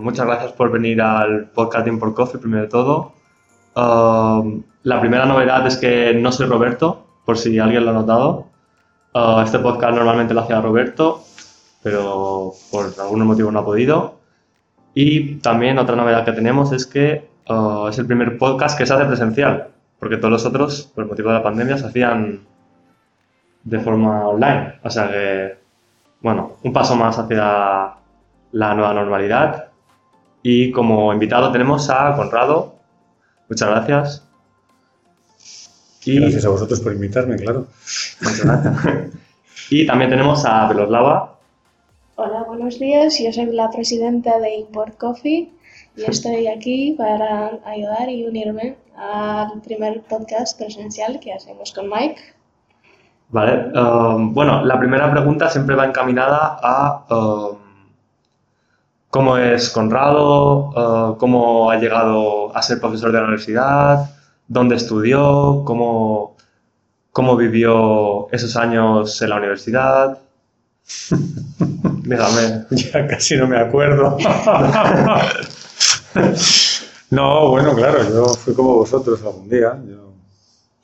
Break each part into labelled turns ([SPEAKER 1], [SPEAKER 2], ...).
[SPEAKER 1] muchas gracias por venir al podcast por Coffee, primero de todo. Um, la primera novedad es que no soy Roberto, por si alguien lo ha notado. Uh, este podcast normalmente lo hacía Roberto, pero por algún motivo no ha podido. Y también otra novedad que tenemos es que uh, es el primer podcast que se hace presencial, porque todos los otros, por motivo de la pandemia, se hacían de forma online. O sea que, bueno, un paso más hacia la nueva normalidad. Y como invitado tenemos a Conrado. Muchas gracias.
[SPEAKER 2] Y... Gracias a vosotros por invitarme, claro.
[SPEAKER 1] Muchas gracias. y también tenemos a Veloslava.
[SPEAKER 3] Hola, buenos días. Yo soy la presidenta de Import Coffee y estoy aquí para ayudar y unirme al primer podcast presencial que hacemos con Mike.
[SPEAKER 1] Vale. Um, bueno, la primera pregunta siempre va encaminada a um, cómo es Conrado, uh, cómo ha llegado a ser profesor de la universidad, dónde estudió, cómo, cómo vivió esos años en la universidad. Dígame.
[SPEAKER 2] Ya casi no me acuerdo. no, bueno, claro, yo fui como vosotros algún día. Yo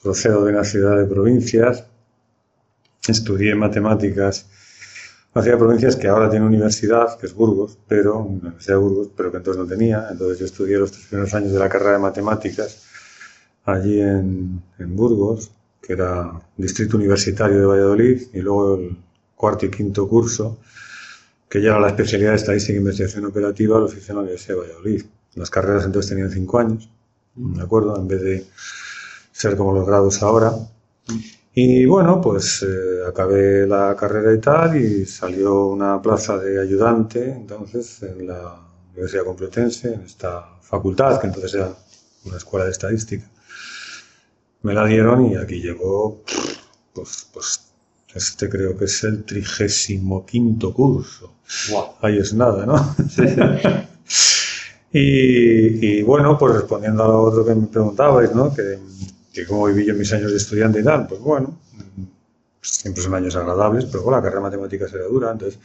[SPEAKER 2] procedo de una ciudad de provincias estudié matemáticas hacia provincias que ahora tiene universidad, que es Burgos, pero Universidad de Burgos, pero que entonces no tenía. Entonces yo estudié los tres primeros años de la carrera de matemáticas allí en, en Burgos, que era Distrito Universitario de Valladolid, y luego el cuarto y quinto curso, que ya era la especialidad de Estadística e Investigación Operativa, lo hice en la Universidad de Valladolid. Las carreras entonces tenían cinco años, ¿de acuerdo? En vez de ser como los grados ahora. Y bueno, pues eh, acabé la carrera y tal y salió una plaza de ayudante entonces en la Universidad Complutense, en esta facultad, que entonces era una escuela de estadística. Me la dieron y aquí llegó, pues, pues este creo que es el trigésimo quinto curso. Ahí es nada, ¿no? y, y, bueno, pues respondiendo a lo otro que me preguntabais, ¿no? Que, que como viví yo mis años de estudiante y tal, pues bueno, siempre son años agradables, pero bueno, la carrera de matemáticas era dura, entonces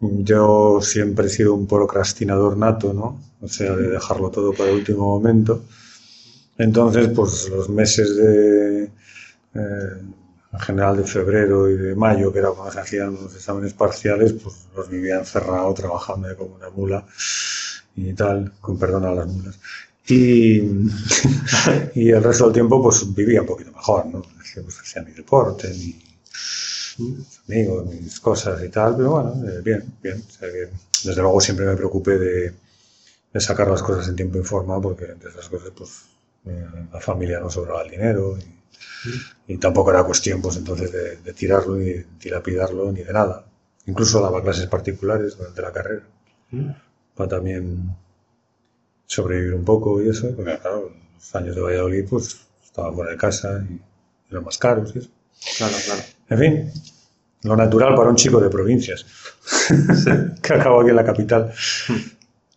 [SPEAKER 2] yo siempre he sido un procrastinador nato, ¿no? O sea, de dejarlo todo para el último momento. Entonces, pues los meses de, eh, en general de febrero y de mayo, que era cuando se hacían los exámenes parciales, pues los vivía encerrado, trabajando como una mula y tal, con perdón a las mulas. Y, y el resto del tiempo pues vivía un poquito mejor, ¿no? Pues, hacía mi deporte, mis amigos, mis cosas y tal, pero bueno, eh, bien, bien. O sea que, desde luego siempre me preocupé de, de, sacar las cosas en tiempo y forma porque entre esas cosas pues eh, la familia no sobraba el dinero y, y, tampoco era cuestión pues entonces de, de tirarlo ni de dilapidarlo ni de nada. Incluso daba clases particulares durante la carrera para también sobrevivir un poco y eso, porque claro, los años de Valladolid pues estaba fuera de casa y eran más caros y eso.
[SPEAKER 1] Claro, claro.
[SPEAKER 2] En fin, lo natural para un chico de provincias, que acabó aquí en la capital.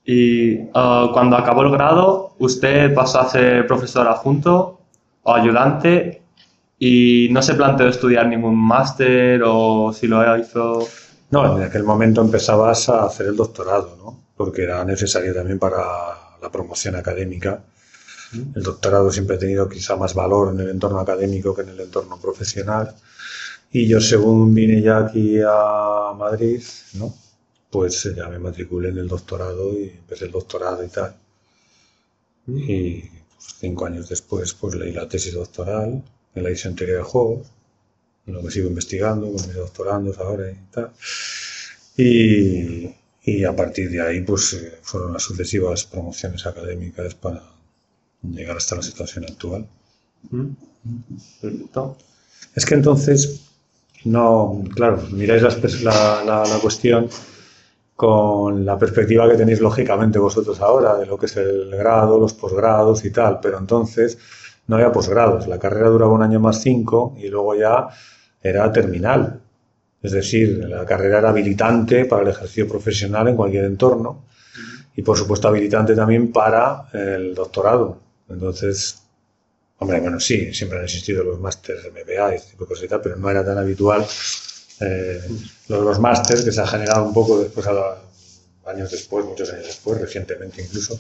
[SPEAKER 1] Y uh, cuando acabó el grado, usted pasó a ser profesor adjunto o ayudante y no se planteó estudiar ningún máster o si lo hizo...
[SPEAKER 2] No, en aquel momento empezabas a hacer el doctorado, ¿no? Porque era necesario también para la promoción académica. El doctorado siempre ha tenido quizá más valor en el entorno académico que en el entorno profesional. Y yo según vine ya aquí a Madrid, ¿no? pues ya me matriculé en el doctorado y empecé el doctorado y tal. Y pues, cinco años después pues leí la tesis doctoral en la edición teoría de juegos, en lo que sigo investigando con mis doctorandos ahora y tal. Y, y a partir de ahí pues eh, fueron las sucesivas promociones académicas para llegar hasta la situación actual.
[SPEAKER 1] Perfecto.
[SPEAKER 2] Es que entonces, no, claro, miráis la, la, la, cuestión con la perspectiva que tenéis lógicamente vosotros ahora de lo que es el grado, los posgrados y tal, pero entonces no había posgrados, la carrera duraba un año más cinco y luego ya era terminal. Es decir, la carrera era habilitante para el ejercicio profesional en cualquier entorno y, por supuesto, habilitante también para el doctorado. Entonces, hombre, bueno, sí, siempre han existido los másteres MBA y este tipo de cosas y tal, pero no era tan habitual eh, los, los másteres que se ha generado un poco después a la, años después, muchos años después, recientemente incluso,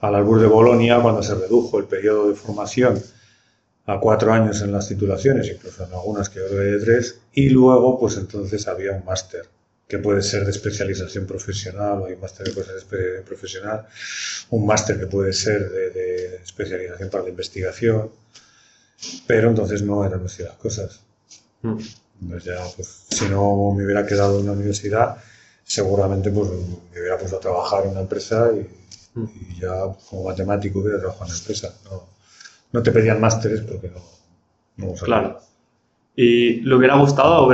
[SPEAKER 2] al albur de Bolonia, cuando se redujo el periodo de formación a cuatro años en las titulaciones, incluso en algunas que ahora de tres, y luego, pues entonces había un máster que puede ser de especialización profesional, o hay un máster que puede ser profesional, un máster que puede ser de, de, especialización para la investigación, pero entonces no eran así las cosas. Mm. Entonces ya, pues, si no me hubiera quedado en la universidad, seguramente pues, me hubiera puesto a trabajar en una empresa y, mm. y ya como matemático hubiera trabajado en la empresa. No, no te pedían másteres porque no, no
[SPEAKER 1] Claro. ¿Y le hubiera gustado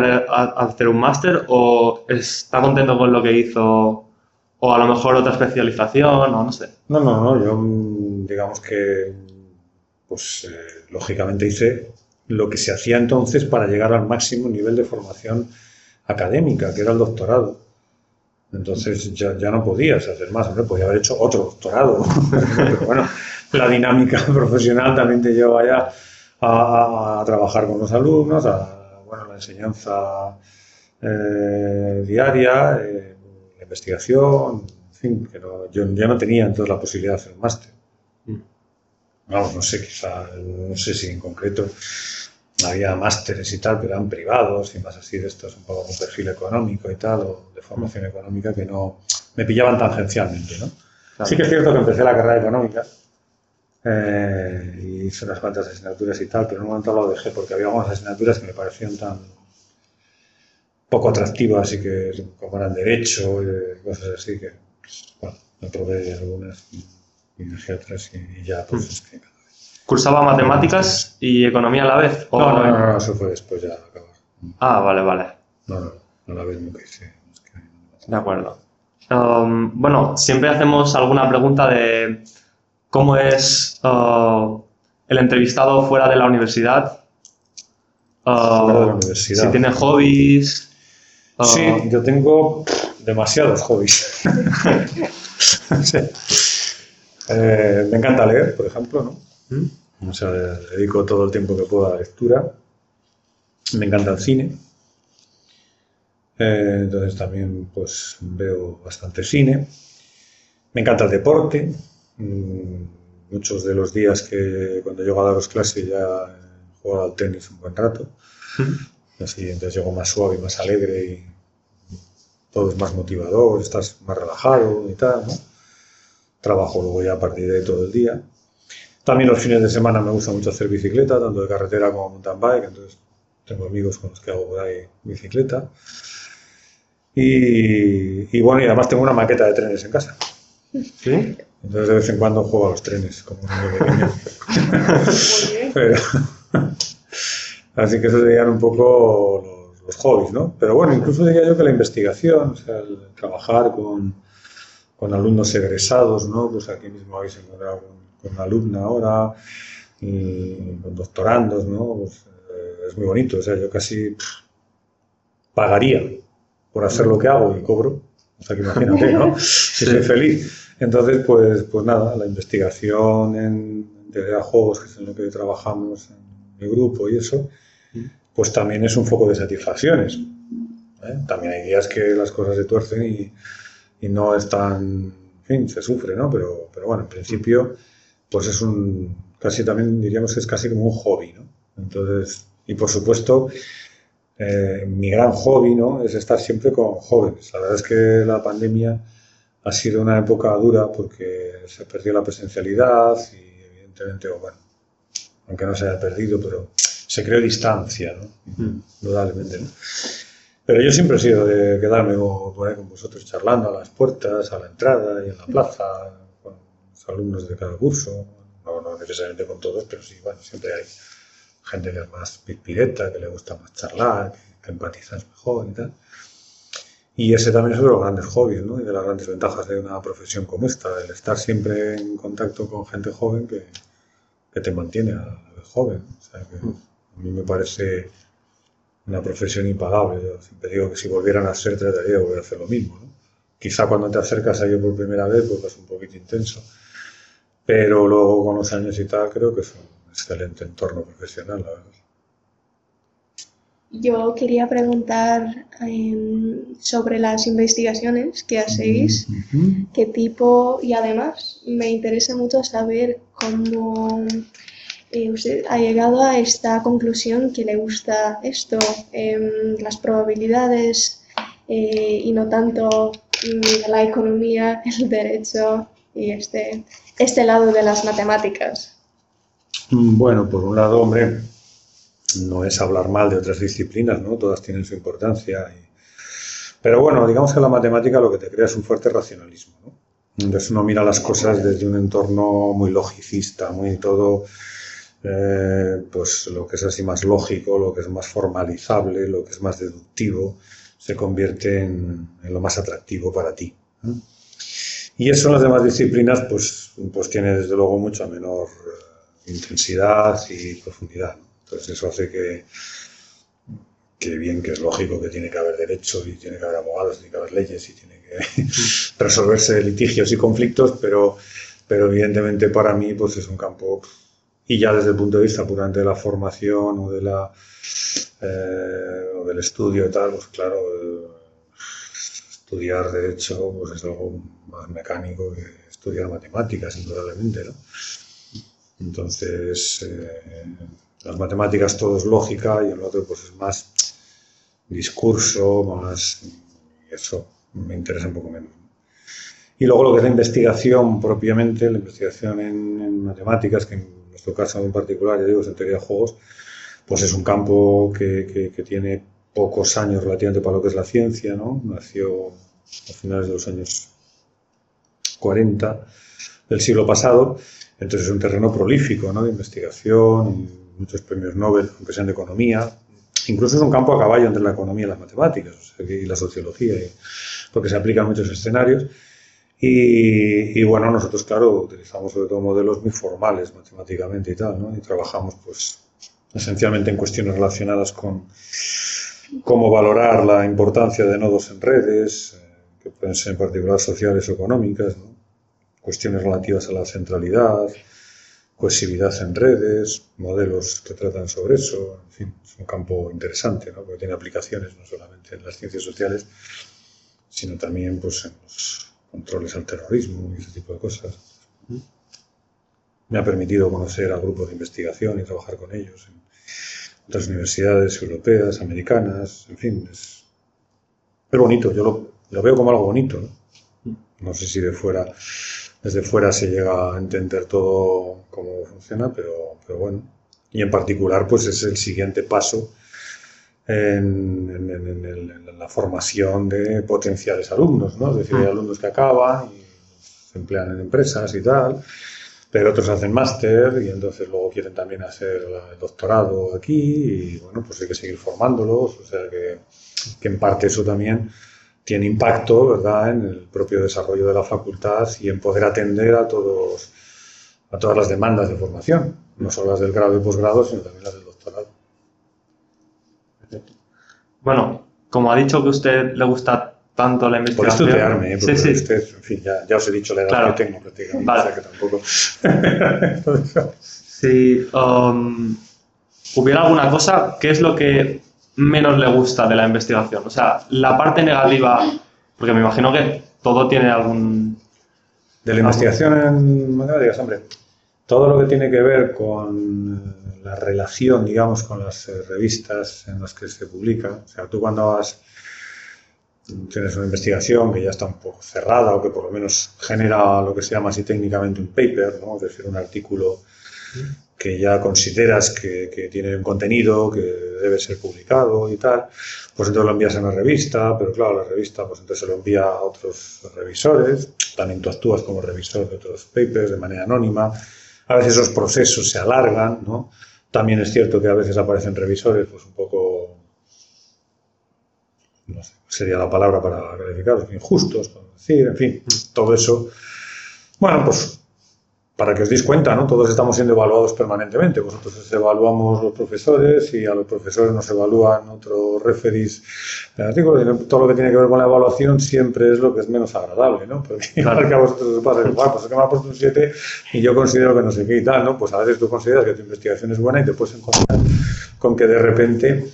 [SPEAKER 1] hacer un máster o está contento con lo que hizo o a lo mejor otra especialización o no sé?
[SPEAKER 2] No, no, no, yo mm, digamos que pues eh, lógicamente hice lo que se hacía entonces para llegar al máximo nivel de formación académica, que era el doctorado. Entonces ya, ya no podías hacer más, hombre, podía haber hecho otro doctorado. Pero bueno, la dinámica profesional también te lleva ya a, trabajar con los alumnos, a bueno, la enseñanza eh, diaria, eh, la investigación, en fin, que yo ya no tenía entonces la posibilidad de hacer un máster. Mm. Vamos, no sé, quizá, no sé si en concreto había másteres y tal, pero eran privados y más así de estos, un poco con perfil económico y tal, o de formación económica que no me pillaban tangencialmente, ¿no? Sí que es cierto que empecé la carrera económica eh, hice unas cuantas asignaturas y tal, pero en un momento lo dejé porque había algunas asignaturas que me parecían tan poco atractivas y que como eran derecho y cosas así que, pues, bueno, me probé algunas y, dejé otras y, ya pues es que
[SPEAKER 1] ¿Cursaba matemáticas y economía a la vez?
[SPEAKER 2] No, no, no, no, eso fue después ya acabar.
[SPEAKER 1] Ah, vale, vale.
[SPEAKER 2] No, no, no la vez nunca hice.
[SPEAKER 1] De acuerdo. Um, bueno, siempre hacemos alguna pregunta de cómo es uh, el entrevistado fuera de la universidad.
[SPEAKER 2] Uh, fuera de la universidad.
[SPEAKER 1] Si tiene hobbies.
[SPEAKER 2] Uh, sí, yo tengo demasiados hobbies. eh, me encanta leer, por ejemplo, ¿no? ¿Mm? O sea, dedico todo el tiempo que puedo a la lectura. Me encanta el cine. Eh, entonces también pues veo bastante cine. Me encanta el deporte. Mm, muchos de los días que cuando llego a dar las clases ya he jugado al tenis un buen rato. Así, entonces llego más suave y más alegre y todo es más motivador, estás más relajado y tal, ¿no? Trabajo luego ya a partir de todo el día. También los fines de semana me gusta mucho hacer bicicleta, tanto de carretera como mountain bike, entonces tengo amigos con los que hago por ahí bicicleta. Y, bueno, y además tengo una maqueta de trenes en casa.
[SPEAKER 1] ¿Sí?
[SPEAKER 2] Entonces de vez en cuando juego a los trenes, como un niño pequeño. Pero, así que eso serían un poco los, los, hobbies, ¿no? Pero bueno, incluso diría yo que la investigación, o sea, el trabajar con, con alumnos egresados, ¿no? Pues aquí mismo habéis encontrado con una alumna ahora, y con doctorandos, ¿no? Pues, eh, es muy bonito, o sea, yo casi pagaría por hacer lo que hago y cobro, o sea, que imagínate, ¿no? Si soy feliz. Entonces, pues, pues nada, la investigación en de juegos, que es en lo que trabajamos en mi grupo y eso, pues también es un foco de satisfacciones. ¿eh? También hay días que las cosas se tuercen y, y no es tan, en fin, se sufre, ¿no? Pero, pero bueno, en principio pues es un, casi también diríamos que es casi como un hobby, ¿no? Entonces, y por supuesto, eh, mi gran hobby, ¿no? Es estar siempre con jóvenes. La verdad es que la pandemia ha sido una época dura porque se perdió la presencialidad y evidentemente, bueno, aunque no se haya perdido, pero se creó distancia, ¿no? Mm. Indudablemente, ¿no? Pero yo siempre he sido de quedarme por ahí con vosotros charlando a las puertas, a la entrada y en la plaza, alumnos de cada curso, no, necesariamente con todos, pero sí, bueno, siempre hay gente que es más pireta, que le gusta más charlar, que, empatizas mejor y tal. Y ese también es uno de los grandes hobbies, ¿no? Y de las grandes ventajas de una profesión como esta, el estar siempre en contacto con gente joven que, que te mantiene a la vez joven. O sea, que a mí me parece una profesión impagable. Yo siempre digo que si volvieran a ser, trataría de volver a hacer lo mismo, ¿no? Quizá cuando te acercas a ello por primera vez, pues es un poquito intenso pero luego con los años y tal creo que es un excelente entorno profesional, la verdad.
[SPEAKER 3] Yo quería preguntar em, sobre las investigaciones que hacéis, qué tipo, y además me interesa mucho saber cómo eh, usted ha llegado a esta conclusión que le gusta esto, em, las probabilidades eh, y no tanto mm, la economía, el derecho y este, este lado de las matemáticas.
[SPEAKER 2] Bueno, por un lado, hombre, no es hablar mal de otras disciplinas, ¿no? Todas tienen su importancia. Pero bueno, digamos que la matemática lo que te crea es un fuerte racionalismo, ¿no? Entonces uno mira las cosas desde un entorno muy logicista, muy todo, eh, pues lo que es así más lógico, lo que es más formalizable, lo que es más deductivo, se convierte en, lo más atractivo para ti. ¿no? Y eso en las demás disciplinas, pues, pues tiene desde luego mucha menor eh, intensidad y profundidad. ¿no? Entonces eso hace que, que bien, que es lógico que tiene que haber derecho y tiene que haber abogados, tiene que haber leyes y tiene que resolverse litigios y conflictos, pero, pero evidentemente para mí pues es un campo, y ya desde el punto de vista puramente de la formación o, de la, eh, o del estudio y tal, pues claro, eh, estudiar derecho pues es algo más mecánico que estudiar matemáticas, indudablemente, ¿no? Entonces, eh, las matemáticas todo es lógica y el otro pues es más discurso, más... eso me interesa un poco menos. Y luego lo que es la investigación propiamente, la investigación en, en matemáticas, que en nuestro caso en particular, ya digo, es en teoría de juegos, pues es un campo que, que- que tiene pocos años relativamente para lo que es la ciencia, ¿no? Nació a finales de los años 40 del siglo pasado, entonces es un terreno prolífico, ¿no? De investigación, muchos premios Nobel, aunque sean de economía, incluso es un campo a caballo entre la economía y las matemáticas, o sea, y la sociología, porque se aplica a muchos escenarios. Y, y, bueno, nosotros, claro, utilizamos sobre todo modelos muy formales matemáticamente y tal, ¿no? Y trabajamos, pues, esencialmente en cuestiones relacionadas con cómo valorar la importancia de nodos en redes, eh, que pueden ser en particular sociales o económicas, ¿no? Cuestiones relativas a la centralidad, cohesividad en redes, modelos que tratan sobre eso, en fin, es un campo interesante, ¿no? porque tiene aplicaciones no solamente en las ciencias sociales, sino también pues, en los controles al terrorismo y ese tipo de cosas. Me ha permitido conocer a grupos de investigación y trabajar con ellos en otras universidades europeas, americanas, en fin, es, es bonito, yo lo, lo veo como algo bonito. ¿no? no sé si de fuera, desde fuera se llega a entender todo cómo funciona, pero, pero bueno. Y en particular, pues es el siguiente paso en, en- en- en el- en la formación de potenciales alumnos, ¿no? Es decir, hay alumnos que acaban y se emplean en empresas y tal, pero otros hacen máster y entonces luego quieren también hacer el doctorado aquí y bueno, pues hay que seguir formándolos, o sea que, que en parte eso también tiene impacto, ¿verdad?, en el propio desarrollo de la facultad y en poder atender a todos a todas las demandas de formación, no solo las del grado y posgrado, sino también las del doctorado.
[SPEAKER 1] Bueno, como ha dicho que a usted le gusta tanto la
[SPEAKER 2] Por
[SPEAKER 1] investigación.
[SPEAKER 2] estudiarme, ¿eh? porque
[SPEAKER 1] sí, sí.
[SPEAKER 2] usted, en fin, ya, ya os he dicho la edad
[SPEAKER 1] Claro.
[SPEAKER 2] que tengo prácticamente,
[SPEAKER 1] Vale.
[SPEAKER 2] o sea que tampoco...
[SPEAKER 1] Si um, hubiera alguna cosa, ¿qué es lo que menos le gusta de la investigación? O sea, la parte negativa, porque me imagino que todo tiene algún...
[SPEAKER 2] De la investigación en matemáticas, hombre, todo lo que tiene que ver con eh, la relación, digamos, con las eh, revistas en las que se publica, o sea, tú cuando has, tienes una investigación que ya está un poco cerrada o que por lo menos genera lo que se llama así técnicamente un paper, ¿no? es decir, un artículo que ya consideras que, que tiene un contenido que debe ser publicado y tal, pues entonces lo envías a una revista, pero claro, la revista pues entonces se lo envía a otros revisores, también tú actúas como revisor de otros papers de manera anónima, a veces esos procesos se alargan, ¿no? También es cierto que a veces aparecen revisores pues un poco, no sé, sería la palabra para calificarlos, injustos, por decir, en fin, todo eso. Bueno, pues para que os deis cuenta, ¿no? Todos estamos siendo evaluados permanentemente. Vosotros os evaluamos los profesores y a los profesores nos evalúan otros referees de artículos. Todo lo que tiene que ver con la evaluación siempre es lo que es menos agradable, ¿no? Porque igual que a vosotros os pasa, igual, pues es que me ha puesto un 7 y yo considero que no sé qué y tal, ¿no? Pues a veces tú consideras que tu investigación es buena y te puedes encontrar con que de repente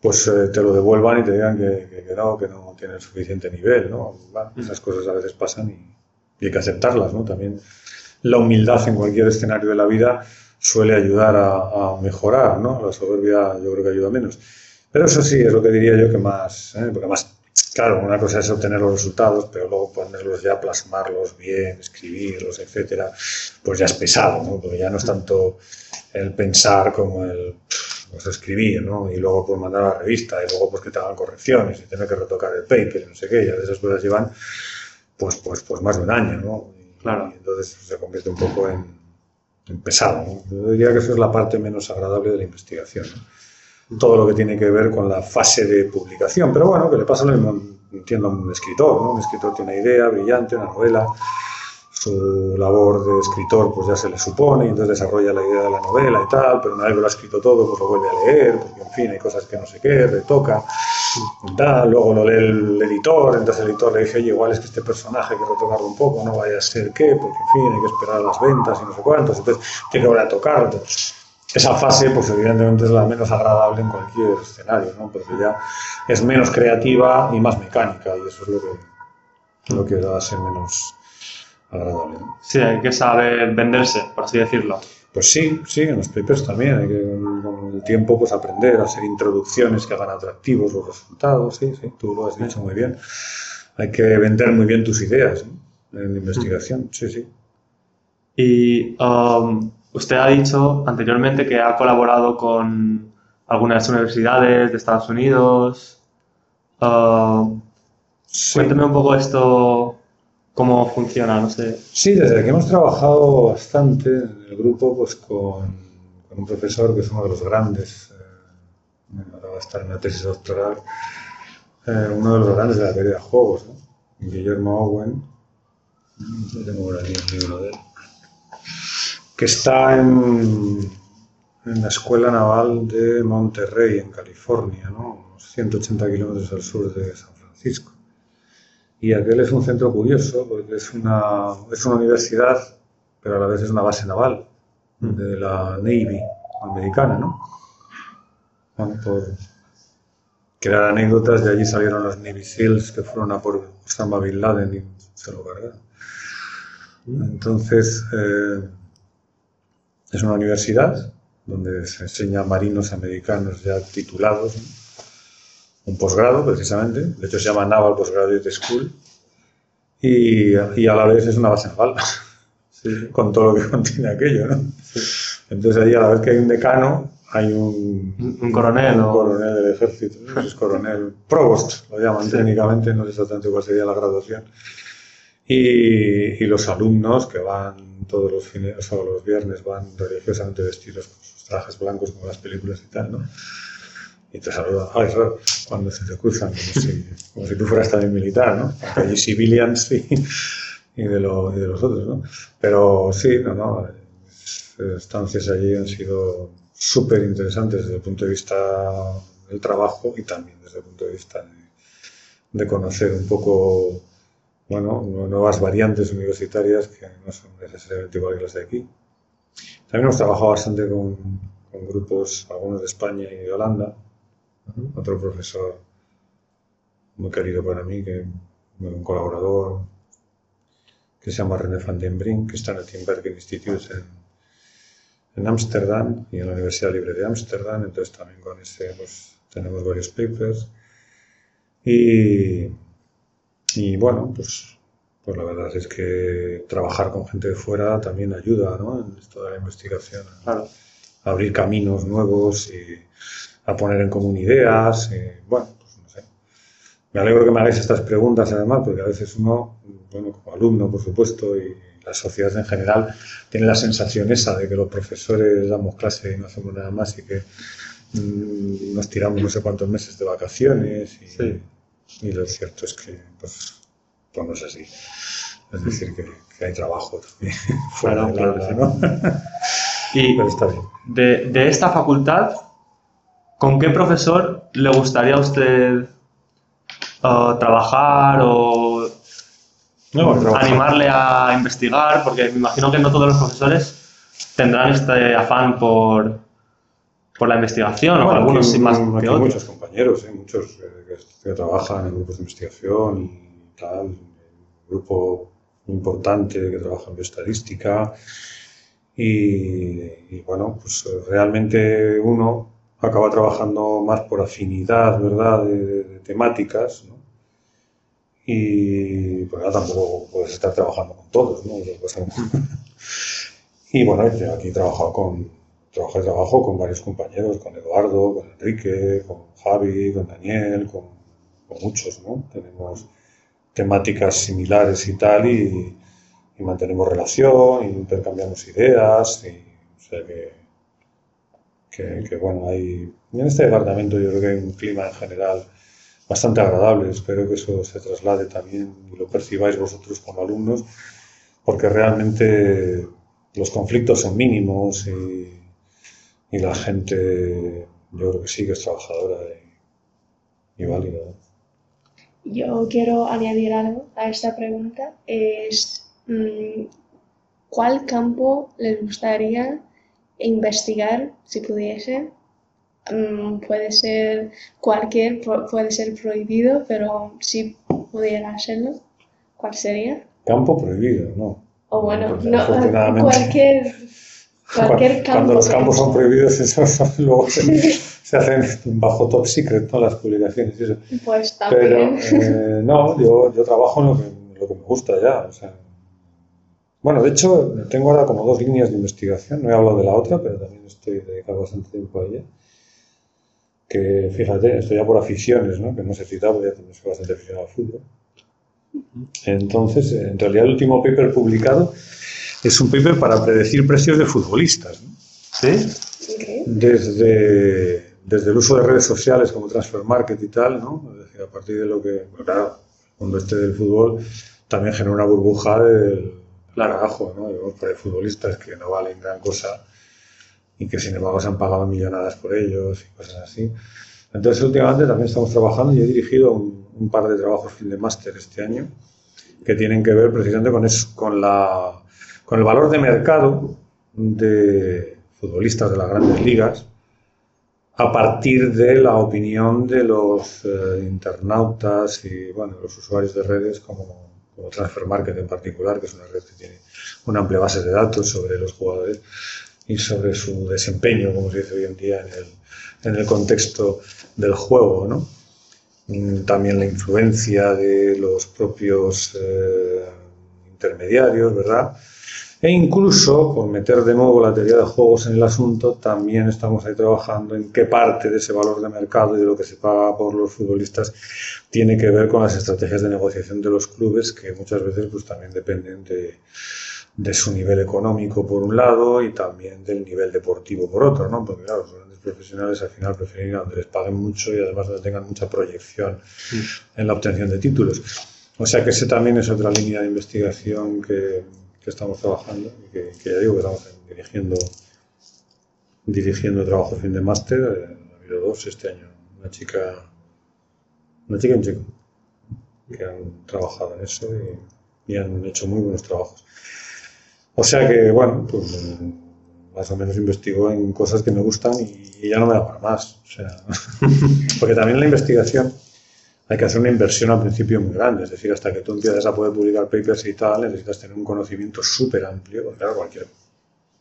[SPEAKER 2] pues eh, te lo devuelvan y te digan que, que, que no, que no tiene el suficiente nivel, ¿no? Bueno, esas cosas a veces pasan y, y hay que aceptarlas, ¿no? También la humildad en cualquier escenario de la vida suele ayudar a, mejorar, ¿no? La soberbia yo creo que ayuda menos. Pero eso sí, es lo que diría yo que más, ¿eh? porque más, claro, una cosa es obtener los resultados, pero luego ponerlos ya, plasmarlos bien, escribirlos, etcétera, pues ya es pesado, ¿no? Porque ya no es tanto el pensar como el pues, escribir, ¿no? Y luego pues mandar a la revista, y luego pues que te hagan correcciones, y tener que retocar el paper, no sé qué, ya de esas cosas llevan pues, pues, pues más de un año, ¿no?
[SPEAKER 1] Claro.
[SPEAKER 2] y entonces se convierte un poco en, en pesado, ¿no? Yo diría que eso es la parte menos agradable de la investigación, ¿no? Todo lo que tiene que ver con la fase de publicación, pero bueno, que le pasa lo mismo, entiendo, a un escritor, ¿no? Un escritor tiene una idea brillante, una novela, su labor de escritor pues ya se le supone y entonces desarrolla la idea de la novela y tal, pero una vez que lo ha escrito todo pues lo vuelve a leer, porque en fin hay cosas que no sé qué, retoca, tal, luego lo lee el editor, entonces el editor le dice, oye, igual es que este personaje hay que retocarlo un poco, no vaya a ser qué, porque en fin hay que esperar a las ventas y no sé cuántos, entonces tiene que volver a tocar. Esa fase, pues evidentemente es la menos agradable en cualquier escenario, ¿no? Porque ya es menos creativa y más mecánica, y eso es lo que, lo que la hace menos agradable.
[SPEAKER 1] Sí, hay que saber venderse, por así decirlo.
[SPEAKER 2] Pues sí, sí, en los papers también hay que con el tiempo pues aprender a hacer introducciones que hagan atractivos los resultados, sí, sí, tú lo has dicho muy bien. Hay que vender muy bien tus ideas ¿no? en la investigación, sí, sí.
[SPEAKER 1] Y um, usted ha dicho anteriormente que ha colaborado con algunas universidades de Estados Unidos. Uh,
[SPEAKER 2] Sí.
[SPEAKER 1] Cuénteme un poco esto, cómo funciona, no sé.
[SPEAKER 2] Sí, desde que hemos trabajado bastante en el grupo pues con, con un profesor que es uno de los grandes, eh, ahora va a estar en la tesis doctoral, eh, uno de los grandes de la teoría de juegos, ¿no? Guillermo Owen, no tengo por aquí el libro de él, que está en, en la Escuela Naval de Monterrey, en California, ¿no? unos 180 kilómetros al sur de San Francisco. Y aquel es un centro curioso, porque es una, es una universidad, pero a la vez es una base naval de la Navy americana, ¿no? Bueno, por crear anécdotas, de allí salieron los Navy SEALs que fueron a por Osama Bin Laden y se lo cargaron. Entonces, eh, es una universidad donde se enseña a marinos americanos ya titulados, ¿no? Un posgrado precisamente, de hecho se llama Naval Postgraduate School, y, y a la vez es una base naval,
[SPEAKER 1] Sí.
[SPEAKER 2] con todo lo que contiene aquello, ¿no? Entonces ahí a la vez que hay un decano, hay un,
[SPEAKER 1] Un- un coronel
[SPEAKER 2] un
[SPEAKER 1] o-
[SPEAKER 2] coronel del ejército, ¿no? es coronel, provost lo llaman
[SPEAKER 1] Sí.
[SPEAKER 2] técnicamente, no sé exactamente cuál sería la graduación. Y, y los alumnos que van todos los fines, o sea, los viernes van religiosamente vestidos con sus trajes blancos como las películas y tal, ¿no? Y te saludan, ay, raro, cuando se te cruzan, como si, como si tú fueras también militar, ¿no? Hay civilians y, y, de lo- y de los otros, ¿no? Pero sí, no, no, es- estancias allí han sido súper interesantes desde el punto de vista del trabajo y también desde el punto de vista de, de conocer un poco, bueno, nuevas variantes universitarias que no son necesariamente igual que las de aquí. También hemos trabajado bastante con, con grupos, algunos de España y de Holanda. Otro profesor muy querido para mí, que un colaborador, que se llama René van den Brink, que está en el Timbergen Institute en, en Ámsterdam y en la Universidad Libre de Ámsterdam. Entonces también con ese pues, tenemos varios papers. Y, y bueno, pues, pues la verdad es que trabajar con gente de fuera también ayuda ¿no? en esto de la investigación.
[SPEAKER 1] Claro.
[SPEAKER 2] a abrir caminos nuevos y a poner en común ideas. y, bueno, pues no sé. Me alegro que me hagáis estas preguntas además, porque a veces uno, bueno, como alumno, por supuesto, y la sociedad en general, tiene la sensación esa de que los profesores damos clase y no hacemos nada más y que mm, nos tiramos no sé cuántos meses de vacaciones y,
[SPEAKER 1] Sí.
[SPEAKER 2] y lo cierto es que pues, pues no es así. Es decir, que, que hay trabajo también fuera
[SPEAKER 1] Claro, claro
[SPEAKER 2] aula,
[SPEAKER 1] que sí.
[SPEAKER 2] ¿no?
[SPEAKER 1] Y
[SPEAKER 2] Pero está bien.
[SPEAKER 1] de, de esta facultad, ¿con qué profesor le gustaría a usted uh, trabajar o
[SPEAKER 2] No,
[SPEAKER 1] animarle a investigar? Porque me imagino que no todos los profesores tendrán este afán por por la investigación o
[SPEAKER 2] Bueno,
[SPEAKER 1] algunos
[SPEAKER 2] aquí-
[SPEAKER 1] más
[SPEAKER 2] aquí
[SPEAKER 1] que
[SPEAKER 2] hay
[SPEAKER 1] otros.
[SPEAKER 2] muchos compañeros, ¿eh? muchos eh, que, trabajan en grupos de investigación y tal, un grupo importante que trabaja en bioestadística y, y, bueno, pues eh, realmente uno acaba trabajando más por afinidad, ¿verdad?, de, de- de temáticas, ¿no? Y pues ya tampoco puedes estar trabajando con todos, ¿no? Y bueno, yo aquí he trabajado con, trabajo, trabajo con varios compañeros, con Eduardo, con Enrique, con Javi, con Daniel, con, con muchos, ¿no? Tenemos temáticas similares y tal, y, y mantenemos relación, y intercambiamos ideas, y, o sea que, que, que, bueno, hay, en este departamento yo creo que hay un clima en general bastante agradable, espero que eso se traslade también y lo percibáis vosotros como alumnos, porque realmente los conflictos son mínimos y, la gente yo creo que sí que es trabajadora y, y válida.
[SPEAKER 3] Yo quiero añadir algo a esta pregunta. Es, mm, ¿cuál campo les gustaría investigar si pudiese? Mm, puede ser cualquier, pu- puede ser prohibido, pero si pudiera hacerlo, ¿cuál sería?
[SPEAKER 2] Campo prohibido, ¿no.
[SPEAKER 3] O bueno, no,
[SPEAKER 2] afortunadamente-
[SPEAKER 3] cualquier, cualquier
[SPEAKER 2] Cu-
[SPEAKER 3] campo.
[SPEAKER 2] Cuando los campos son prohibidos, eso son- luego se, se hacen bajo top secret, ¿no? Las publicaciones y eso.
[SPEAKER 3] Pues
[SPEAKER 2] Pero
[SPEAKER 3] también.
[SPEAKER 2] eh, no, yo, yo trabajo en lo que, en lo que me gusta ya. o sea. Bueno, de hecho, tengo ahora como dos líneas de investigación. No he hablado de la otra, pero también estoy dedicado bastante tiempo a ella. Que fíjate, estoy ya por aficiones, ¿no? que no se citaba, ya también soy bastante aficionado al fútbol. Entonces, en realidad, el último paper publicado es un paper para predecir precios de futbolistas. ¿no?
[SPEAKER 1] ¿Sí?
[SPEAKER 2] Desde, desde el uso de redes sociales como Transfer Market y tal, ¿no? Es decir, a partir de lo que, claro, el mundo este del fútbol también genera una burbuja del
[SPEAKER 1] Claro.
[SPEAKER 2] carajo, ¿no? Por futbolistas que no valen gran cosa y que sin embargo se han pagado millonadas por ellos y cosas así. Entonces, últimamente también estamos trabajando y he dirigido un, un par de trabajos fin de máster este año que tienen que ver precisamente con eso, con, la, con el valor de mercado de futbolistas de las grandes ligas a partir de la opinión de los eh, internautas y bueno, los usuarios de redes como, como Transfer Market en particular, que es una red que tiene una amplia base de datos sobre los jugadores y sobre su desempeño, como se dice hoy en día, en el, contexto del juego, ¿no? Mm, También la influencia de los propios eh, intermediarios, ¿verdad? E incluso, por meter de nuevo la teoría de juegos en el asunto, también estamos ahí trabajando en qué parte de ese valor de mercado y de lo que se paga por los futbolistas tiene que ver con las estrategias de negociación de los clubes, que muchas veces pues, también dependen de, de su nivel económico por un lado y también del nivel deportivo por otro, ¿no? Porque claro, los grandes profesionales al final prefieren ir a donde les paguen mucho y además donde tengan mucha proyección en la obtención de títulos. O sea que ese también es otra línea de investigación que, que estamos trabajando y que, ya digo que estamos dirigiendo dirigiendo trabajo fin de máster, eh, ha habido dos este año, una chica una chica y un chico que han trabajado en eso y, han hecho muy buenos trabajos. O sea que, bueno, pues más o menos investigo en cosas que me gustan y, y ya no me da para más. O sea, porque también la investigación hay que hacer una inversión al principio muy grande. Es decir, hasta que tú empiezas a poder publicar papers y tal, necesitas tener un conocimiento súper amplio. Porque, claro, cualquier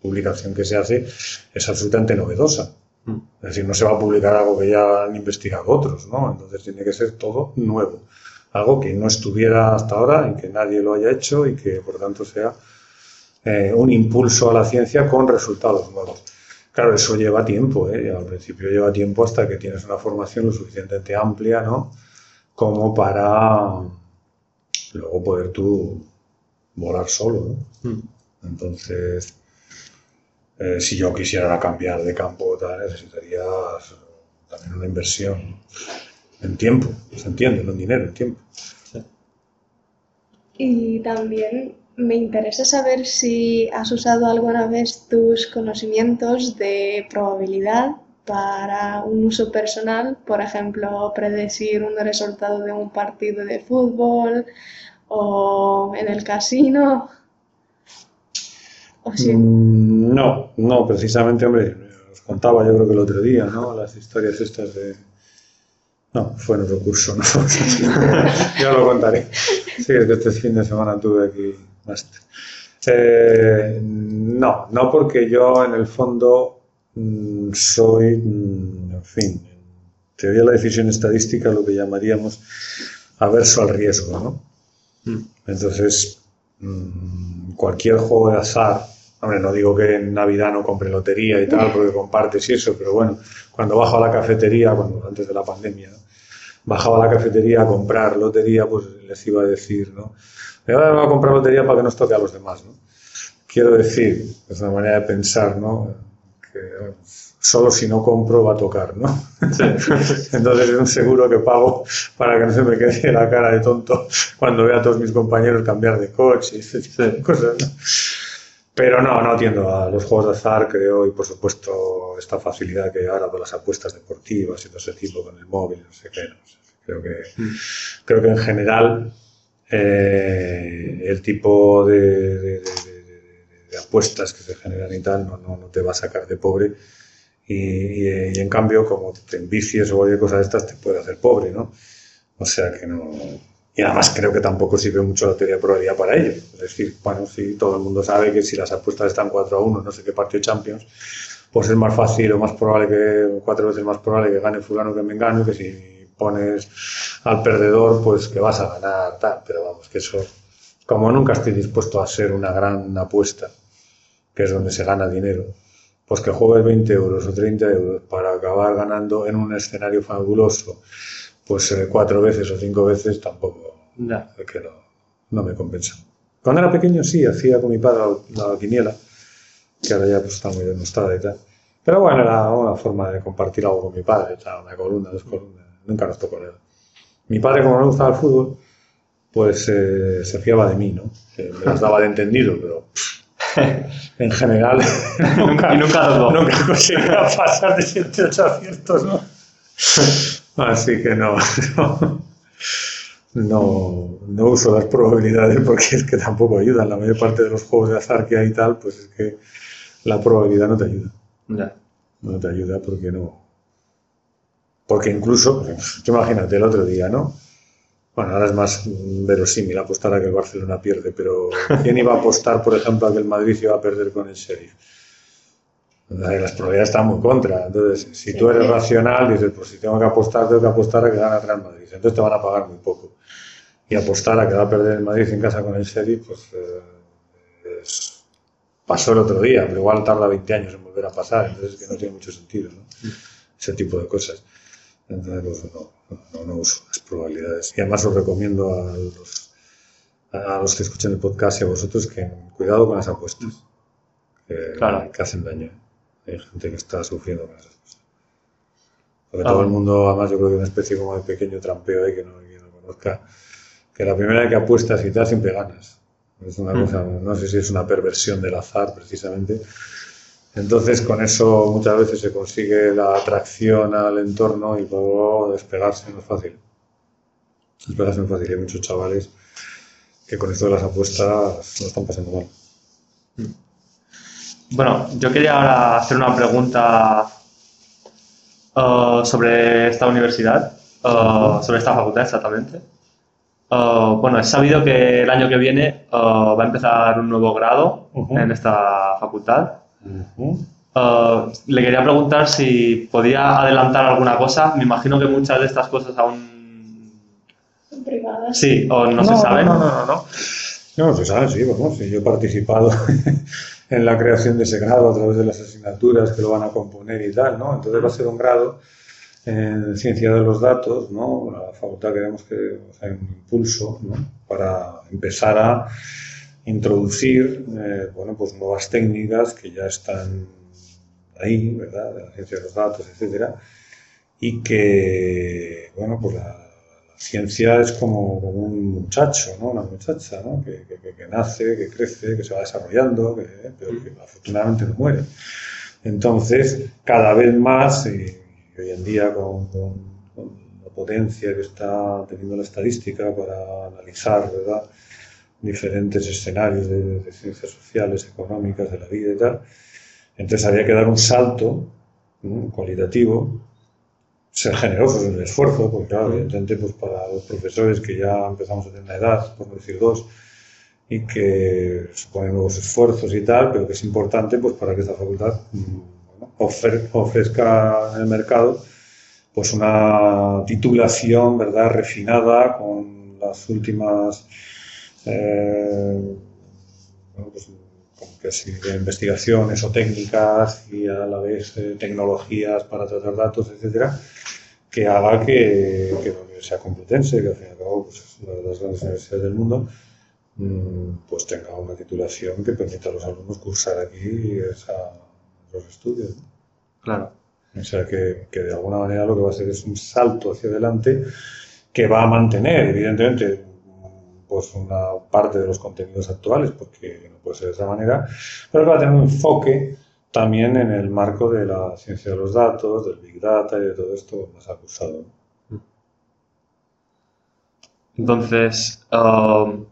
[SPEAKER 2] publicación que se hace es absolutamente novedosa.
[SPEAKER 1] Mm.
[SPEAKER 2] Es decir, no se va a publicar algo que ya han investigado otros, ¿no? Entonces tiene que ser todo nuevo. Algo que no estuviera hasta ahora y que nadie lo haya hecho y que, por tanto, sea eh, un impulso a la ciencia con resultados nuevos. Claro, eso lleva tiempo, ¿eh? Al principio lleva tiempo hasta que tienes una formación lo suficientemente amplia, ¿no? Como para luego poder tú volar solo, ¿no?
[SPEAKER 1] Mm.
[SPEAKER 2] Entonces, eh, si yo quisiera cambiar de campo, tal, necesitaría también una inversión en tiempo, se entiende, no en dinero, en tiempo.
[SPEAKER 3] Y también me interesa saber si has usado alguna vez tus conocimientos de probabilidad para un uso personal, por ejemplo, predecir un resultado de un partido de fútbol o en el casino.
[SPEAKER 2] Mm, No, no, precisamente, hombre, los contaba yo creo que el otro día, ¿no? Las historias estas de... No, fue en otro curso, ¿no? ya lo contaré. Sí, es que este fin de semana tuve aquí máster. Eh, no, no porque yo en el fondo soy, mm, en fin, teoría de la decisión estadística lo que llamaríamos averso al riesgo, ¿no?
[SPEAKER 1] Mm.
[SPEAKER 2] Entonces, cualquier juego de azar, hombre, no digo que en Navidad no compre lotería y tal, porque compartes y eso, pero bueno, cuando bajo a la cafetería, cuando antes de la pandemia, bajaba a la cafetería a comprar lotería, pues les iba a decir, ¿no? Me voy a comprar lotería para que nos toque a los demás, ¿no? Quiero decir, es una manera de pensar, ¿no? Solo si no compro va a tocar, ¿no? Entonces es un seguro que pago para que no se me quede la cara de tonto cuando vea a todos mis compañeros cambiar de coche tipo de cosas, ¿no? Pero no, no atiendo a los juegos de azar, creo, y por supuesto esta facilidad que hay ahora de las apuestas deportivas y todo ese tipo con el móvil, no sé qué. No sé. Creo, que, creo que en general eh, el tipo de, de, de, de, apuestas que se generan y tal no, no, no, te va a sacar de pobre. Y, y, y en cambio, como te envicies o cualquier cosa de estas, te puede hacer pobre, ¿no? O sea que no, y además creo que tampoco sirve mucho la teoría de probabilidad para ello. Es decir, bueno, si todo el mundo sabe que si las apuestas están 4 a 1, no sé qué partido Champions, pues es más fácil o más probable que, cuatro veces más probable que gane fulano que me engane, que si pones al perdedor, pues que vas a ganar, tal. Pero vamos, que eso, como nunca estoy dispuesto a ser una gran apuesta, que es donde se gana dinero, pues que juegues 20 euros o 30 euros para acabar ganando en un escenario fabuloso pues eh, cuatro veces o cinco veces tampoco, es que no, no me compensa. Cuando era pequeño sí, hacía con mi padre la, la quiniela, que ahora ya pues está muy demostrada y tal. Pero bueno, era una forma de compartir algo con mi padre, tal, una columna, dos columnas, nunca nos tocó nada. Mi padre, como no gustaba el fútbol, pues eh, se fiaba de mí, ¿no? Que me las daba de entendido, pero pff, en general nunca,
[SPEAKER 1] Y nunca los
[SPEAKER 2] nunca conseguía pasar de 7 8 aciertos, ¿no? Así que no, no, no, no uso las probabilidades porque es que tampoco ayudan. La mayor parte de los juegos de azar que hay y tal, pues es que la probabilidad no te ayuda.
[SPEAKER 1] Ya.
[SPEAKER 2] No te ayuda porque no. Porque incluso, pues, imagínate el otro día, ¿no? Bueno, ahora es más verosímil apostar a que el Barcelona pierde, pero ¿quién iba a apostar, por ejemplo, a que el Madrid iba a perder con el Sheriff? Las probabilidades están muy contra. Entonces, si tú eres racional, dices, pues si tengo que apostar, tengo que apostar a que gana el Real Madrid. Entonces te van a pagar muy poco. Y apostar a que va a perder el Madrid en casa con el Sheriff, pues eh, es- pasó el otro día, pero igual tarda 20 años en volver a pasar. Entonces es que no tiene mucho sentido, ¿no? Ese tipo de cosas. Entonces, pues no, no, no uso las probabilidades. Y además os recomiendo a los, a los que escuchen el podcast y a vosotros que cuidado con las apuestas. Que,
[SPEAKER 1] Claro.
[SPEAKER 2] que hacen daño. Hay gente que está sufriendo con esas cosas. Porque todo el mundo, además, yo creo que hay una especie como de pequeño trampeo ahí que no, que no conozca. Que la primera vez que apuestas y tal, siempre ganas. Es una
[SPEAKER 1] Mm.
[SPEAKER 2] cosa, no sé si es una perversión del azar, precisamente. Entonces, con eso muchas veces se consigue la atracción al entorno y luego despegarse no es fácil. Despegarse no es fácil. Hay muchos chavales que con esto de las apuestas lo están pasando mal.
[SPEAKER 1] Bueno, yo quería ahora hacer una pregunta eh, sobre esta universidad, eh, sobre esta facultad exactamente. Eh, bueno, es sabido que el año que viene va a empezar un nuevo grado en esta facultad. Eh, le quería preguntar si podía adelantar alguna cosa. Me imagino que muchas de estas cosas aún
[SPEAKER 3] Son privadas.
[SPEAKER 1] sí o no, se saben.
[SPEAKER 2] No, no, no, no. No, se sabe, sí, vamos. sí, Yo he participado en la creación de ese grado a través de las asignaturas que lo van a componer y tal, ¿no? Entonces va a ser un grado en ciencia de los datos, ¿no? La facultad queremos que o sea, un impulso, ¿no? Para empezar a introducir, eh, bueno, pues nuevas técnicas que ya están ahí, ¿verdad? De la ciencia de los datos, etcétera, y que, bueno, pues la, la ciencia es como, como un muchacho, ¿no? Una muchacha, ¿no? Que, que- que- nace, que crece, que se va desarrollando, que, pero que afortunadamente no muere. Entonces, cada vez más, y hoy en día con, con- con la potencia que está teniendo la estadística para analizar, ¿verdad? Diferentes escenarios de, de ciencias sociales, económicas, de la vida y tal. Entonces había que dar un salto ¿no? cualitativo, ser generosos en el esfuerzo, porque claro, evidentemente pues para los profesores que ya empezamos a tener una edad, por no decir dos, y que suponen nuevos esfuerzos y tal, pero que es importante pues para que esta facultad mm, bueno, ofre- ofrezca en el mercado pues una titulación, ¿verdad?, refinada con las últimas eh, bueno, pues, como que sí, de investigaciones o técnicas y a la vez eh, tecnologías para tratar datos, etcétera, que haga que, que la Universidad Complutense, que al fin y al cabo pues, es una de las grandes universidades del mundo, mm, pues tenga una titulación que permita a los alumnos cursar aquí esa- esos estudios. ¿no?
[SPEAKER 1] Claro.
[SPEAKER 2] O sea que, que de alguna manera lo que va a hacer es un salto hacia adelante que va a mantener, evidentemente, pues una parte de los contenidos actuales, porque no puede ser de otra manera, pero que va a tener un enfoque también en el marco de la ciencia de los datos, del Big Data y de todo esto más acusado. ¿no?
[SPEAKER 1] Entonces, um,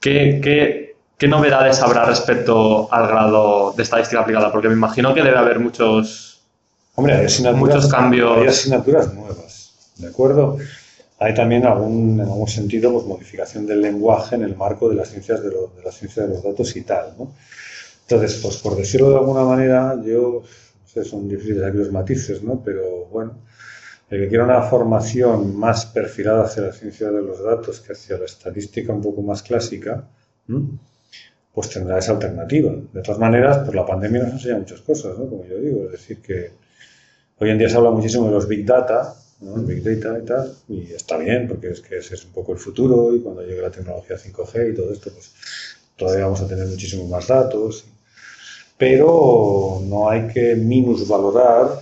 [SPEAKER 1] ¿qué, qué, qué novedades habrá respecto al grado de estadística aplicada? Porque me imagino que debe haber muchos...
[SPEAKER 2] Hombre, hay asignaturas,
[SPEAKER 1] Muchos cambios.
[SPEAKER 2] hay asignaturas nuevas, ¿de acuerdo? Hay también algún, en algún sentido pues, modificación del lenguaje en el marco de las ciencias de, lo- de la ciencia de los datos y tal, ¿no? Entonces, pues por decirlo de alguna manera, yo, no sé, son difíciles aquí los matices, ¿no? Pero bueno, el que quiera una formación más perfilada hacia la ciencia de los datos que hacia la estadística un poco más clásica, pues tendrá esa alternativa. De todas maneras, pues la pandemia nos enseña muchas cosas, ¿no? Como yo digo, es decir, que hoy en día se habla muchísimo de los big data, ¿no? El big data y tal, y está bien, porque es que ese es un poco el futuro, y cuando llegue la tecnología 5G y todo esto, pues todavía vamos a tener muchísimos más datos. Pero no hay que minusvalorar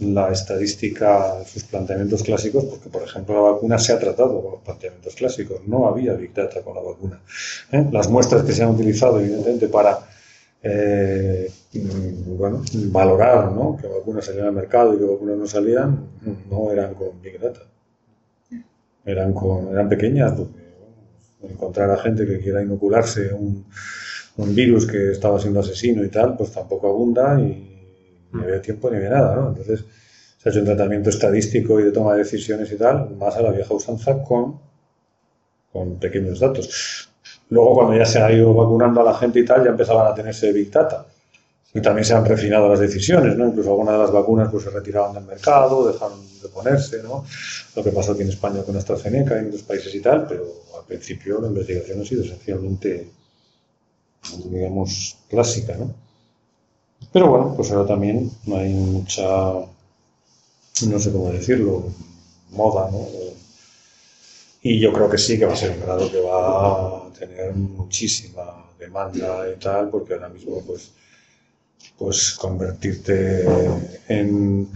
[SPEAKER 2] la estadística sus planteamientos clásicos, porque, por ejemplo, la vacuna se ha tratado con los planteamientos clásicos. No había Big Data con la vacuna. ¿eh? Las muestras que se han utilizado, evidentemente, para eh, bueno, valorar ¿no? qué vacunas salían al mercado y qué vacunas no salían, no eran con Big Data. Eran, con, eran pequeñas, porque encontrar a gente que quiera inocularse un, un virus que estaba siendo asesino y tal, pues tampoco abunda y ni había tiempo ni había nada, ¿no? Entonces se ha hecho un tratamiento estadístico y de toma de decisiones y tal, más a la vieja usanza con, con pequeños datos. Luego, cuando ya se ha ido vacunando a la gente y tal, ya empezaban a tenerse Big Data. Y también se han refinado las decisiones, ¿no? Incluso algunas de las vacunas pues, se retiraban del mercado, dejaron de ponerse, ¿no? Lo que pasó aquí en España con AstraZeneca y en otros países y tal, pero al principio la investigación ha sido esencialmente, digamos, clásica, ¿no? Pero bueno, pues ahora también hay mucha, no sé cómo decirlo, moda, ¿no? Y yo creo que sí, que va a ser un grado que va a tener muchísima demanda y tal, porque ahora mismo, pues, pues convertirte en,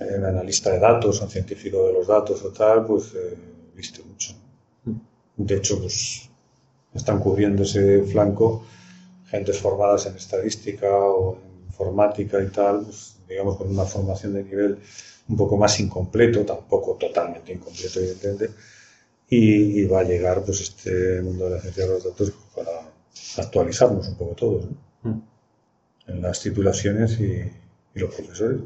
[SPEAKER 2] en analista de datos, un científico de los datos o tal, pues eh, viste mucho. De hecho, pues están cubriendo ese flanco gentes formadas en estadística o en informática y tal, pues, digamos con una formación de nivel un poco más incompleto, tampoco totalmente incompleto, evidentemente, y, y va a llegar pues este mundo de la ciencia de los datos para actualizarnos un poco todos, ¿no?
[SPEAKER 1] Mm.
[SPEAKER 2] en las titulaciones y, y los profesores.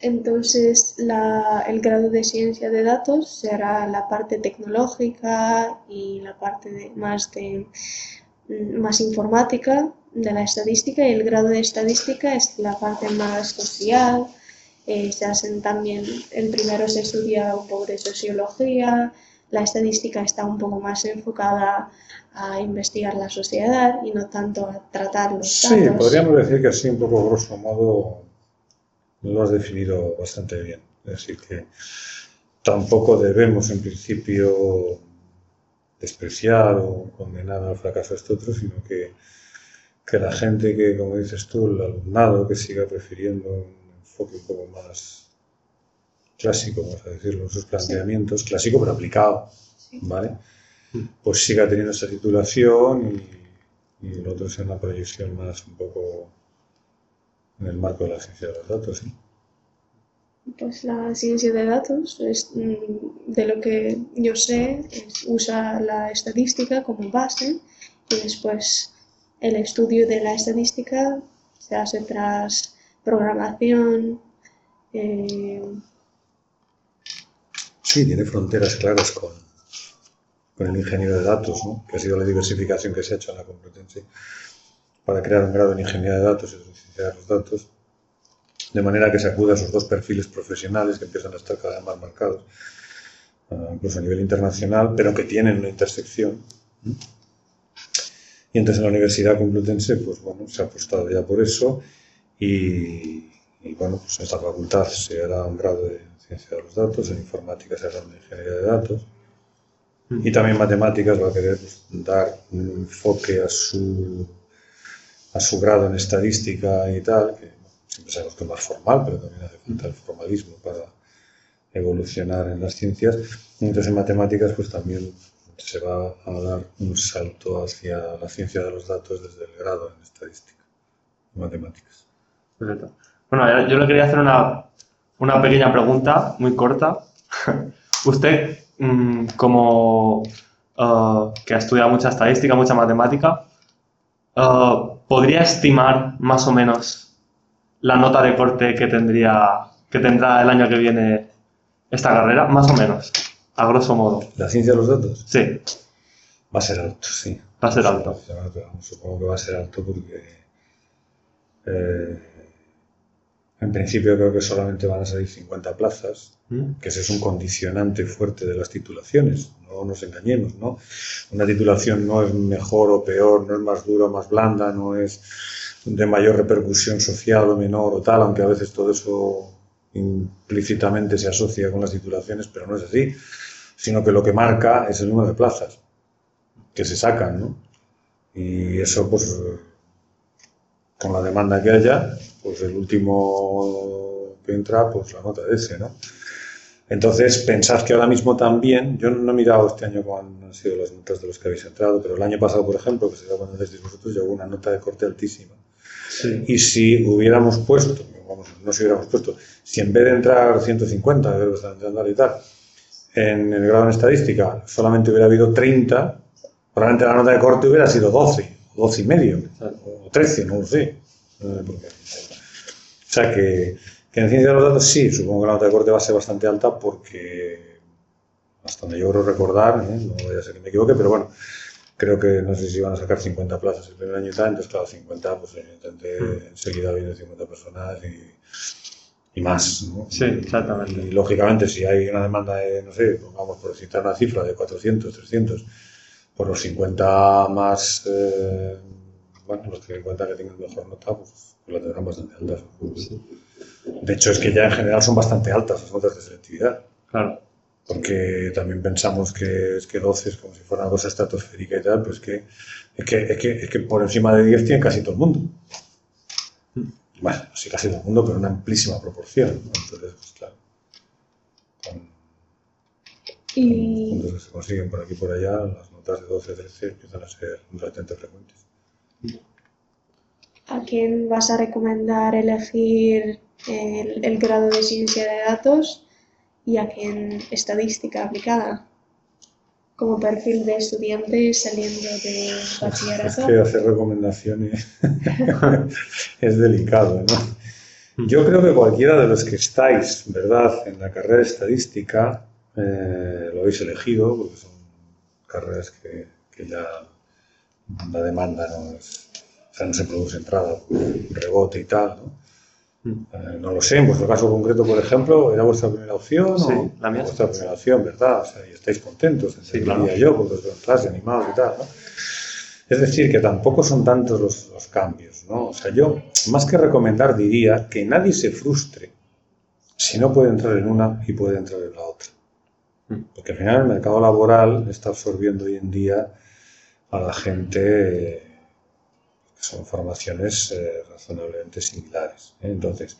[SPEAKER 3] Entonces, la- el grado de ciencia de datos será la parte tecnológica y la parte de- más de mm, más informática de la estadística y el grado de estadística es la parte más social. Eh, se hacen también, el primero se estudia un poco de sociología, la estadística está un poco más enfocada a investigar la sociedad y no tanto a tratar los
[SPEAKER 2] Sí,
[SPEAKER 3] datos.
[SPEAKER 2] podríamos decir que así un poco grosso modo lo has definido bastante bien. Es decir, que tampoco debemos en principio despreciar o condenar al fracaso a este otro, sino que, que la gente que, como dices tú, el alumnado que siga prefiriendo enfoque un poco más clásico, vamos a decirlo, en sus planteamientos, clásico pero aplicado,
[SPEAKER 3] Sí.
[SPEAKER 2] ¿vale? Pues siga teniendo esta titulación y, y el otro sea una proyección más un poco en el marco de la ciencia de los datos. ¿sí?
[SPEAKER 3] Pues la ciencia de datos, es, mm, de lo que yo sé, es- usa la estadística como base y después el estudio de la estadística se hace tras programación. eh,
[SPEAKER 2] Sí, tiene fronteras claras con, con el ingeniero de datos, ¿no? que ha sido la diversificación que se ha hecho en la Complutense para crear un grado en ingeniería de datos y ciencia de los datos, de manera que se acude a esos dos perfiles profesionales que empiezan a estar cada vez más marcados, ah, incluso a nivel internacional, pero que tienen una intersección. Y entonces en la Universidad Complutense, pues bueno, se ha apostado ya por eso y, y, bueno, pues en esta facultad se hará un grado de ciencia de los datos, en informática se hará una ingeniería de datos y también matemáticas va a querer dar un enfoque a su, a su grado en estadística y tal, que siempre sabemos que es más formal, pero también hace falta el formalismo para evolucionar en las ciencias. Entonces en matemáticas pues también se va a dar un salto hacia la ciencia de los datos desde el grado en estadística, en matemáticas.
[SPEAKER 1] Perfecto. Bueno, yo le quería hacer una, una pequeña pregunta muy corta. Usted, mm, como eh, que ha estudiado mucha estadística, mucha matemática, eh, ¿podría estimar más o menos la nota de corte que tendría, que tendrá el año que viene esta carrera? Más o menos, a grosso modo.
[SPEAKER 2] ¿La ciencia de los datos?
[SPEAKER 1] Sí,
[SPEAKER 2] Va a ser alto, sí.
[SPEAKER 1] va a ser alto.
[SPEAKER 2] Supongo que va a ser alto porque eh, en principio creo que solamente van a salir 50 plazas,
[SPEAKER 1] ¿Mm?
[SPEAKER 2] que ese es un condicionante fuerte de las titulaciones, no nos engañemos, ¿no? Una titulación no es mejor o peor, no es más dura o más blanda, no es de mayor repercusión social o menor o tal, aunque a veces todo eso implícitamente se asocia con las titulaciones, pero no es así, sino que lo que marca es el número de plazas que se sacan, ¿no? Y eso, pues, con la demanda que haya, pues el último que entra, pues la nota de ese, ¿no? Entonces, pensad que ahora mismo también, yo no he mirado este año cuáles han sido las notas de los que habéis entrado, pero el año pasado, por ejemplo, que será cuando decís vosotros, llegó una nota de corte altísima.
[SPEAKER 1] Sí.
[SPEAKER 2] Y si hubiéramos puesto, vamos, no si hubiéramos puesto, si en vez de entrar 150, creo que están entrando y tal, en el grado en estadística solamente hubiera habido 30, probablemente la nota de corte hubiera sido 12, o 12 y medio, o 13, no lo sé. Eh, o sea que, que en ciencia de los datos sí, supongo que la nota de corte va a ser bastante alta porque, hasta donde yo creo recordar, ¿eh? no vaya a ser que me equivoque, pero bueno, creo que no sé si van a sacar 50 plazas el primer año y tal, entonces claro, 50, pues evidentemente enseguida vienen 50 personas y, y más. ¿no?
[SPEAKER 1] Sí, exactamente.
[SPEAKER 2] Y lógicamente, si hay una demanda de, no sé, vamos por citar una cifra de 400, 300, por los 50 más, eh, bueno, los que cuentan que tengan mejor nota, pues, pues la tendrán bastante altas. De hecho, es que ya en general son bastante altas las notas de selectividad,
[SPEAKER 1] Claro.
[SPEAKER 2] porque también pensamos que es que 12 es como si fuera una cosa estratosférica y tal, pues que es que, es que, es que por encima de 10 tiene casi todo el mundo. Bueno, sí, casi todo el mundo, pero una amplísima proporción. ¿no? Entonces, pues claro. Con,
[SPEAKER 3] Y
[SPEAKER 2] puntos que se consiguen por aquí y por allá, las notas de 12, 13 empiezan a ser relativamente frecuentes.
[SPEAKER 3] ¿A quién vas a recomendar elegir el, grado de ciencia de datos y a quién estadística aplicada? Como perfil de estudiante saliendo de
[SPEAKER 2] Es
[SPEAKER 3] bachillerato.
[SPEAKER 2] que hacer recomendaciones es delicado, ¿no? Yo creo que cualquiera de los que estáis, ¿verdad?, en la carrera de estadística, eh, lo habéis elegido, porque son carreras que, que ya la demanda no es, o sea, no se produce entrada, rebote y tal, ¿no? Eh, no lo sé, en vuestro caso concreto, por ejemplo, ¿era vuestra primera opción?
[SPEAKER 1] Sí,
[SPEAKER 2] o
[SPEAKER 1] la mía
[SPEAKER 2] vuestra
[SPEAKER 1] sí.
[SPEAKER 2] primera opción, ¿verdad? O sea, y estáis contentos,
[SPEAKER 1] Sí, claro.
[SPEAKER 2] yo, porque os veo en clase animados y tal, ¿no? Es decir, que tampoco son tantos los, los cambios, ¿no? O sea, yo, más que recomendar, diría que nadie se frustre si no puede entrar en una y puede entrar en la otra.
[SPEAKER 1] Mm.
[SPEAKER 2] Porque al final el mercado laboral está absorbiendo hoy en día a la gente eh, que son formaciones eh, razonablemente similares. ¿eh? Entonces,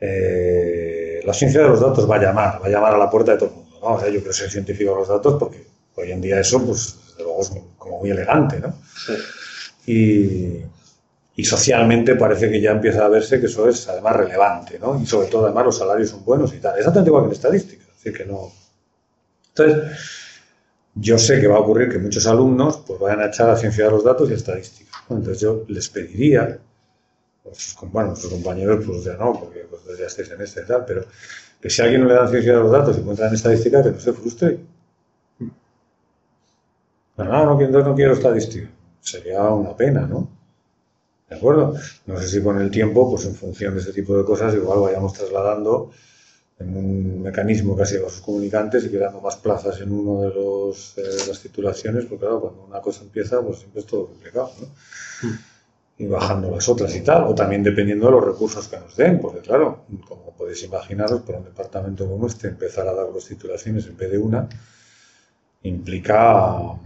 [SPEAKER 2] eh, la ciencia de los datos va a llamar, va a llamar a la puerta de todo el mundo. ¿no? O sea, yo quiero ser científico de los datos porque hoy en día eso, pues, desde luego es como muy elegante, ¿no?
[SPEAKER 1] Sí.
[SPEAKER 2] y, y socialmente parece que ya empieza a verse que eso es además relevante, ¿no? Y sobre todo además los salarios son buenos y tal. Exactamente igual que en estadística, es decir, que no... Entonces, yo sé que va a ocurrir que muchos alumnos pues vayan a echar a ciencia de los datos y a estadística. Entonces yo les pediría, sus, bueno, sus compañeros, pues ya no, porque pues, ya estáis en este y tal, pero que si a alguien no le dan ciencia de los datos y encuentra en estadística, que no se frustre. No, no, no, no quiero estadística. Sería una pena, ¿no? ¿De acuerdo? No sé si con el tiempo, pues en función de ese tipo de cosas, igual vayamos trasladando en un mecanismo casi a los comunicantes y quedando más plazas en uno de los, eh, las titulaciones, porque claro, cuando una cosa empieza, pues siempre es todo complicado, ¿no? Y bajando las otras y tal, o también dependiendo de los recursos que nos den, porque claro, como podéis imaginaros, para un departamento como este, empezar a dar dos titulaciones en vez de una, implica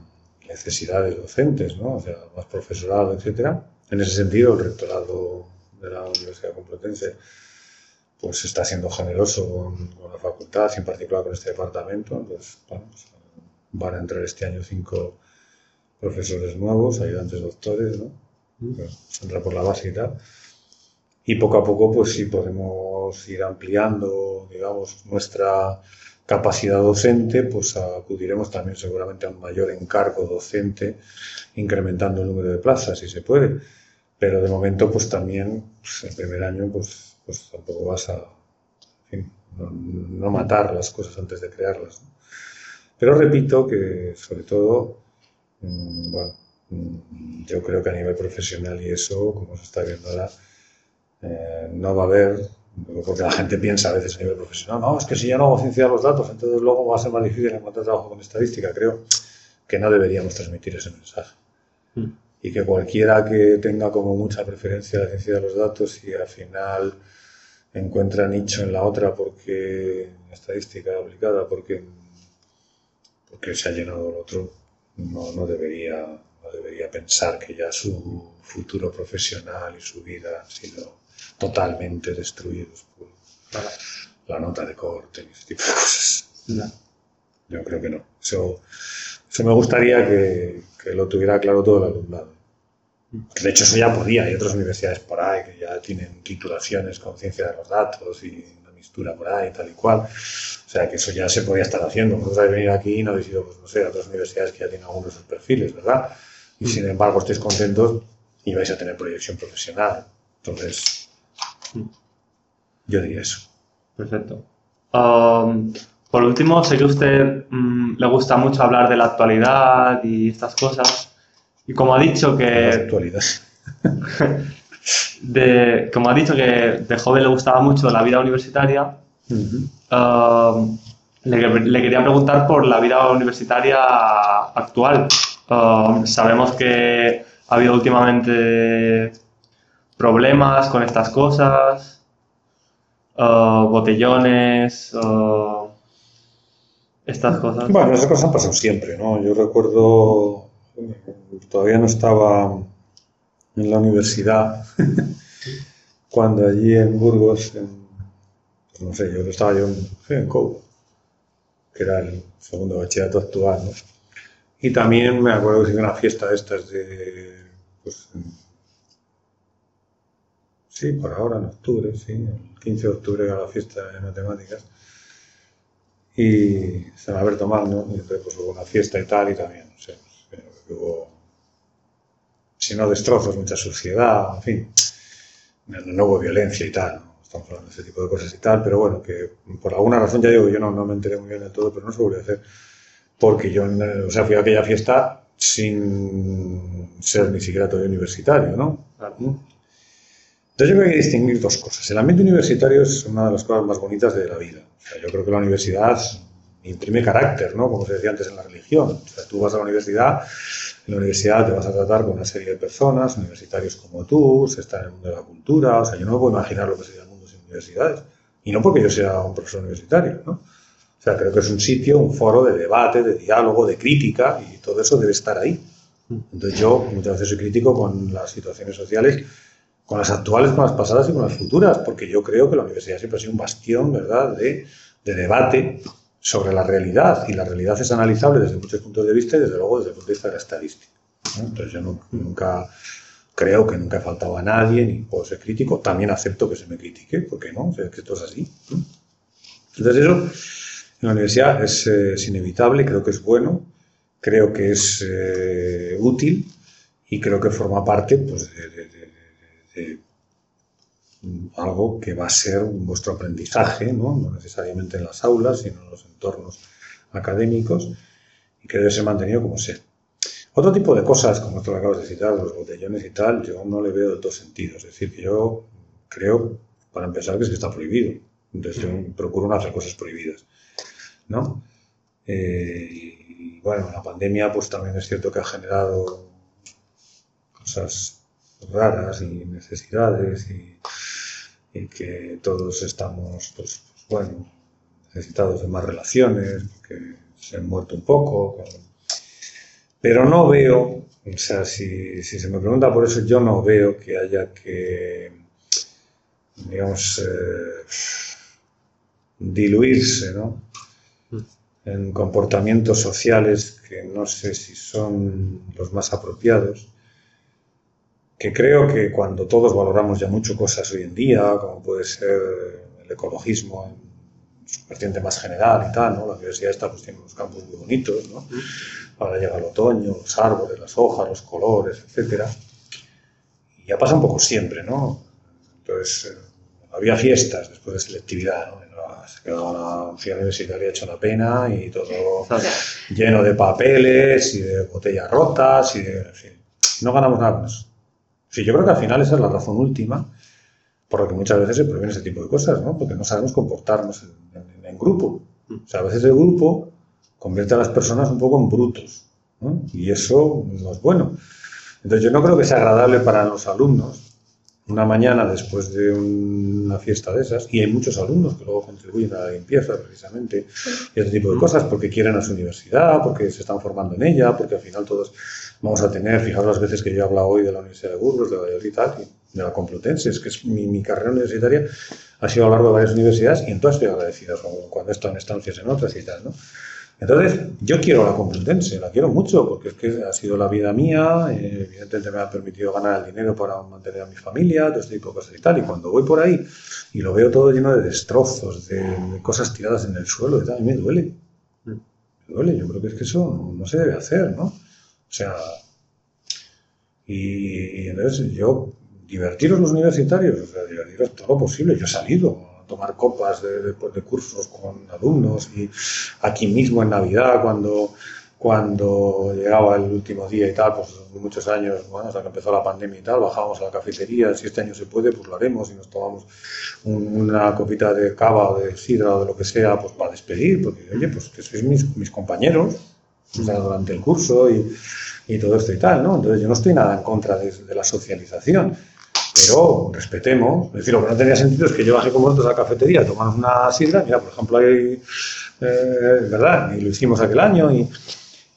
[SPEAKER 2] necesidades docentes, ¿no? O sea, más profesorado, etcétera. En ese sentido, el rectorado de la Universidad Complutense pues está siendo generoso con, la facultad y en particular con este departamento. Entonces, bueno, pues, van a entrar este año cinco profesores nuevos, ayudantes doctores, ¿no? Mm. entra por la base y tal. Y poco a poco, pues sí podemos ir ampliando, digamos, nuestra capacidad docente, pues acudiremos también seguramente a un mayor encargo docente, incrementando el número de plazas, si se puede. Pero de momento, pues también, pues, el primer año, pues, pues tampoco vas a no, matar las cosas antes de crearlas. Pero repito que, sobre todo, mm, bueno, mm, yo creo que a nivel profesional y eso, como se está viendo ahora, eh, no va a haber porque la gente piensa a veces a nivel profesional, no, es que si yo no hago ciencia de los datos, entonces luego va a ser más difícil encontrar trabajo con estadística. Creo que no deberíamos transmitir ese mensaje. Mm. Y que cualquiera que tenga como mucha preferencia la ciencia de los datos y al final encuentra nicho en la otra porque estadística aplicada, porque, porque se ha llenado el otro, no, no, debería, no debería pensar que ya su futuro profesional y su vida han sido totalmente destruidos por la, nota de corte y ese tipo de cosas. Yo creo que no. Eso, eso me gustaría que, que, lo tuviera claro todo el alumnado. De hecho, eso ya podía. Hay otras universidades por ahí que ya tienen titulaciones con ciencia de los datos y una mistura por ahí, tal y cual. O sea, que eso ya se podía estar haciendo. Vosotros habéis venido aquí y no habéis ido, pues, no sé, a otras universidades que ya tienen algunos de sus perfiles, ¿verdad? Y sin embargo, estáis contentos y vais a tener proyección profesional. Entonces, yo diría eso.
[SPEAKER 1] Perfecto. Um, por último, sé que a usted mm, le gusta mucho hablar de la actualidad y estas cosas. Y como ha dicho que...
[SPEAKER 2] Actualidad.
[SPEAKER 1] de, como ha dicho que de joven le gustaba mucho la vida universitaria, um, le, quería preguntar por la vida universitaria actual. Um, sabemos que ha habido últimamente problemas con estas cosas, botellones, estas cosas.
[SPEAKER 2] Bueno, esas cosas han pasado siempre, ¿no? Yo recuerdo, todavía no estaba en la universidad, cuando allí en Burgos, pues no sé, yo estaba yo en, en que era el segundo bachillerato actual, ¿no? Y también me acuerdo que hice una fiesta de estas de, pues, Sí, por ahora, en octubre, sí. El 15 de octubre era la fiesta de matemáticas. Y San Alberto Magno, y entonces pues, hubo una fiesta y tal, y también, no sé, hubo, si no destrozos, mucha suciedad, en fin, no, hubo violencia y tal, ¿no? estamos hablando de ese tipo de cosas y tal, pero bueno, que por alguna razón, ya digo, yo no, no me enteré muy bien de todo, pero no se volvió a hacer, porque yo, o sea, fui a aquella fiesta sin ser ni siquiera todavía universitario, ¿no? Entonces yo creo que hay que distinguir dos cosas. El ambiente universitario es una de las cosas más bonitas de la vida. yo creo que la universidad imprime carácter, ¿no? Como se decía antes en la religión. O sea, tú vas a la universidad, en la universidad te vas a tratar con una serie de personas, universitarios como tú, se está en el mundo de la cultura. O sea, yo no me puedo imaginar lo que sería el mundo sin universidades. Y no porque yo sea un profesor universitario, ¿no? O sea, creo que es un sitio, un foro de debate, de diálogo, de crítica, y todo eso debe estar ahí. Entonces yo muchas veces soy crítico con las situaciones sociales con las actuales, con las pasadas y con las futuras, porque yo creo que la universidad siempre ha sido un bastión, ¿verdad?, de, debate sobre la realidad, y la realidad es analizable desde muchos puntos de vista y desde luego desde el punto de vista de la estadística. Entonces yo nunca creo que nunca he faltado a nadie, ni puedo ser crítico, también acepto que se me critique, porque no, o sea, que esto es así. Entonces eso en la universidad es, eh, inevitable, creo que es bueno, creo que es eh, útil y creo que forma parte pues, de, algo que va a ser vuestro aprendizaje, ¿no? no necesariamente en las aulas, sino en los entornos académicos, y que debe ser mantenido como sea. Otro tipo de cosas, como esto que acabas de citar, los botellones y tal, yo no le veo de dos sentidos. Es decir, que yo creo, para empezar, que es que está prohibido. Entonces yo procuro no hacer cosas prohibidas. ¿no? Eh, y bueno, la pandemia pues también es cierto que ha generado cosas raras y necesidades y, que todos estamos, pues, bueno, necesitados de más relaciones, que se han muerto un poco, pero no veo, o sea, si, se me pregunta por eso, yo no veo que haya que, digamos, eh, diluirse, ¿no? Mm. En comportamientos sociales que no sé si son los más apropiados, que creo que cuando todos valoramos ya mucho cosas hoy en día, como puede ser el ecologismo en su vertiente más general y tal, ¿no? La universidad está pues tiene unos campos muy bonitos, ¿no? Mm. Ahora llega el otoño, los árboles, las hojas, los colores, etcétera. Y ya pasa un poco siempre, ¿no? Entonces, eh, había fiestas después de selectividad, ¿no? Se quedaba la ciudad universitaria hecha una pena y todo lleno de papeles y de botellas rotas y de, en fin, no ganamos nada eso. Sí, yo creo que al final esa es la razón última por la que muchas veces se prohíben ese tipo de cosas, ¿no? Porque no sabemos comportarnos en, en grupo. O sea, a veces el grupo convierte a las personas un poco en brutos. Y eso no es bueno. Entonces yo no creo que sea agradable para los alumnos una mañana después de una fiesta de esas, y hay muchos alumnos que luego contribuyen a la limpieza precisamente, y ese tipo de cosas, porque quieren a su universidad, porque se están formando en ella, porque al final todos vamos a tener, fijaros las veces que yo he hablado hoy de la Universidad de Burgos, de Valladolid y tal, de la Complutense, es que es mi, mi, carrera universitaria ha sido a lo largo de varias universidades y en todas estoy agradecido, cuando he estado en estancias en otras y tal, ¿no? Entonces, yo quiero la Complutense, la quiero mucho, porque es que ha sido la vida mía, eh, evidentemente me ha permitido ganar el dinero para mantener a mi familia, todo este tipo de cosas y tal. Y cuando voy por ahí y lo veo todo lleno de destrozos, de, cosas tiradas en el suelo y tal, a mí me duele. Me duele, yo creo que es que eso no, se debe hacer, ¿no? O sea, y, entonces yo, divertiros los universitarios, o sea, divertiros todo lo posible. Yo he salido, tomar copas de, de, cursos con alumnos y aquí mismo en Navidad cuando, cuando llegaba el último día y tal, pues muchos años, bueno, hasta que empezó la pandemia y tal, bajábamos a la cafetería, si este año se puede, pues lo haremos y nos tomamos una copita de cava o de sidra o de lo que sea, pues para despedir, porque oye, pues que sois mis, mis compañeros durante el curso y, y, todo esto y tal, ¿no? Entonces yo no estoy nada en contra de, la socialización pero respetemos. Es decir, lo que no tenía sentido es que yo bajé con vosotros a la cafetería tomar una sidra. Mira, por ejemplo, hay, eh, ¿verdad? Y lo hicimos aquel año y,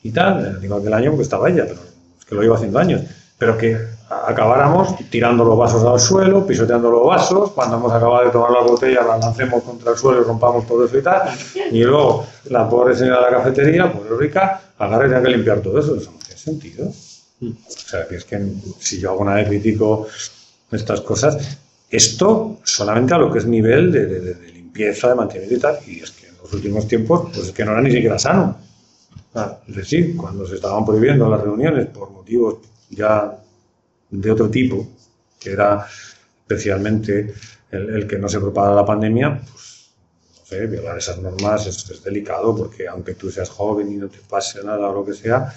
[SPEAKER 2] y tal. Digo aquel año porque estaba ella, pero es que lo iba haciendo años. Pero que acabáramos tirando los vasos al suelo, pisoteando los vasos, cuando hemos acabado de tomar la botella la lancemos contra el suelo y rompamos todo eso y tal, y luego la pobre señora de la cafetería, pobre rica, agarre y tenga que limpiar todo eso, tiene sentido. O sea, que es que si yo alguna vez critico estas cosas. Esto solamente a lo que es nivel de, limpieza, de mantenimiento y tal, y es que en los últimos tiempos, pues es que no era ni siquiera sano. Es decir, cuando se estaban prohibiendo las reuniones por motivos ya de otro tipo, que era especialmente el, que no se propagara la pandemia, pues no sé, violar esas normas es, es, delicado porque aunque tú seas joven y no te pase nada o lo que sea,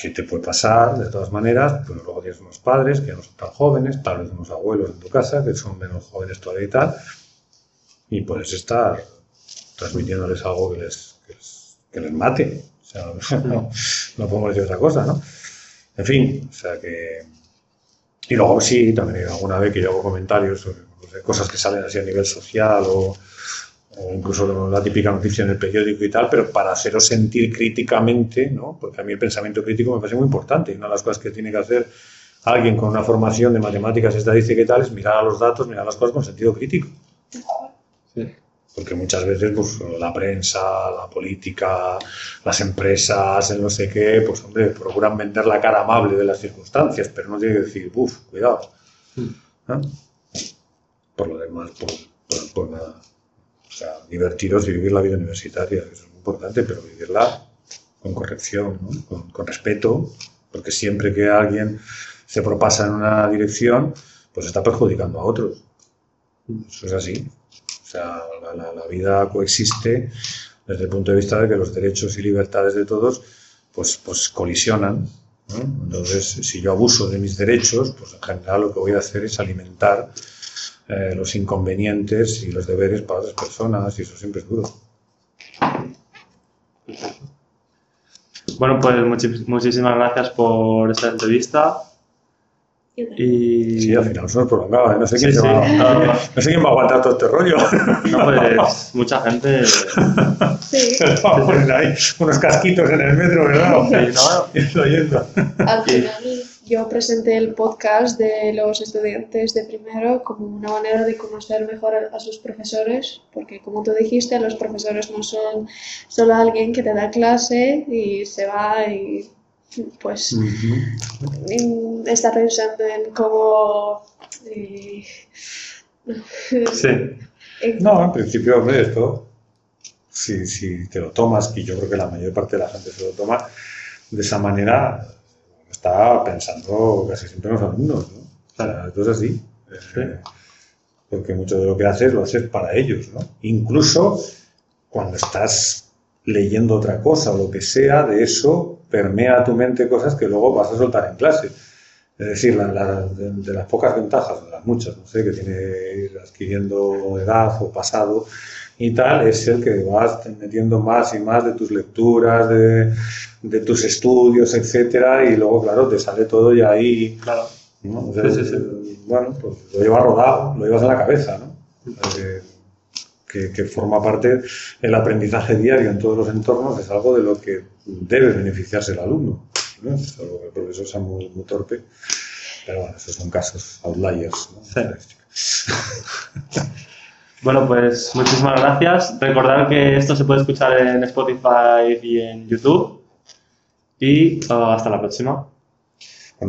[SPEAKER 2] que te puede pasar de todas maneras, pero luego tienes unos padres que no son tan jóvenes, tal vez unos abuelos en tu casa que son menos jóvenes todavía y tal, y puedes estar transmitiéndoles algo que les, que les, mate. O sea, no, no podemos decir otra cosa, ¿no? En fin, o sea que... Y luego sí, también alguna vez que yo hago comentarios sobre cosas que salen así a nivel social o incluso la típica noticia en el periódico y tal, pero para haceros sentir críticamente, ¿no? porque a mí el pensamiento crítico me parece muy importante y una de las cosas que tiene que hacer alguien con una formación de matemáticas, estadística y tal es mirar a los datos, mirar las cosas con sentido crítico. Porque muchas veces pues, la prensa, la política, las empresas, el no sé qué, pues hombre, procuran vender la cara amable de las circunstancias, pero no tiene que decir, uff, cuidado. Mm. Por lo demás, pues, pues, pues nada. O sea, divertiros y vivir la vida universitaria, eso es muy importante, pero vivirla con corrección, con, respeto, porque siempre que alguien se propasa en una dirección, pues está perjudicando a otros. Eso es así. O sea, la, vida coexiste desde el punto de vista de que los derechos y libertades de todos pues, pues colisionan. Entonces, si yo abuso de mis derechos, pues en general lo que voy a hacer es alimentar eh, los inconvenientes y los deberes para otras personas y eso siempre es duro.
[SPEAKER 1] Bueno, pues muchísimas gracias por esta entrevista y...
[SPEAKER 2] Sí, al final se nos prolongaba. ¿eh? No sé quién,
[SPEAKER 1] Sí, sí.
[SPEAKER 2] va, no sé quién va a aguantar todo este rollo.
[SPEAKER 1] No, pues mucha gente...
[SPEAKER 3] Sí,
[SPEAKER 2] a poner ahí unos casquitos en el metro, ¿verdad?
[SPEAKER 1] Sí, ¿no?
[SPEAKER 2] Yendo.
[SPEAKER 3] al final yo presenté el podcast de los estudiantes de primero como una manera de conocer mejor a, sus profesores, porque como tú dijiste, los profesores no son solo alguien que te da clase y se va y pues está pensando en cómo...
[SPEAKER 1] Sí.
[SPEAKER 3] en-
[SPEAKER 2] No, en principio, hombre, esto, si, si te lo tomas, y yo creo que la mayor parte de la gente se lo toma de esa manera, está pensando casi siempre en los alumnos, ¿no? O sea, esto es así. Eh,
[SPEAKER 1] Sí.
[SPEAKER 2] Porque mucho de lo que haces lo haces para ellos, ¿no? Incluso cuando estás leyendo otra cosa o lo que sea, de eso permea a tu mente cosas que luego vas a soltar en clase. Es decir, la- la- de, de las pocas ventajas, de las muchas, no sé, que tiene ir adquiriendo edad o pasado y tal, es el que vas metiendo más y más de tus lecturas, de, de tus estudios, etcétera, y luego, claro, te sale todo ya ahí,
[SPEAKER 1] Claro.
[SPEAKER 2] ¿no? O sea,
[SPEAKER 1] Sí, sí, sí.
[SPEAKER 2] Bueno, pues lo llevas rodado, lo llevas en la cabeza, ¿no? Eh, que, que forma parte el aprendizaje diario en todos los entornos, es algo de lo que debe beneficiarse el alumno. ¿no? Salvo que el profesor sea muy, muy torpe, pero bueno, esos son casos outliers. ¿no?
[SPEAKER 1] Bueno, pues muchísimas gracias. Recordad que esto se puede escuchar en Spotify y en YouTube. Y ah, hasta la próxima.
[SPEAKER 2] A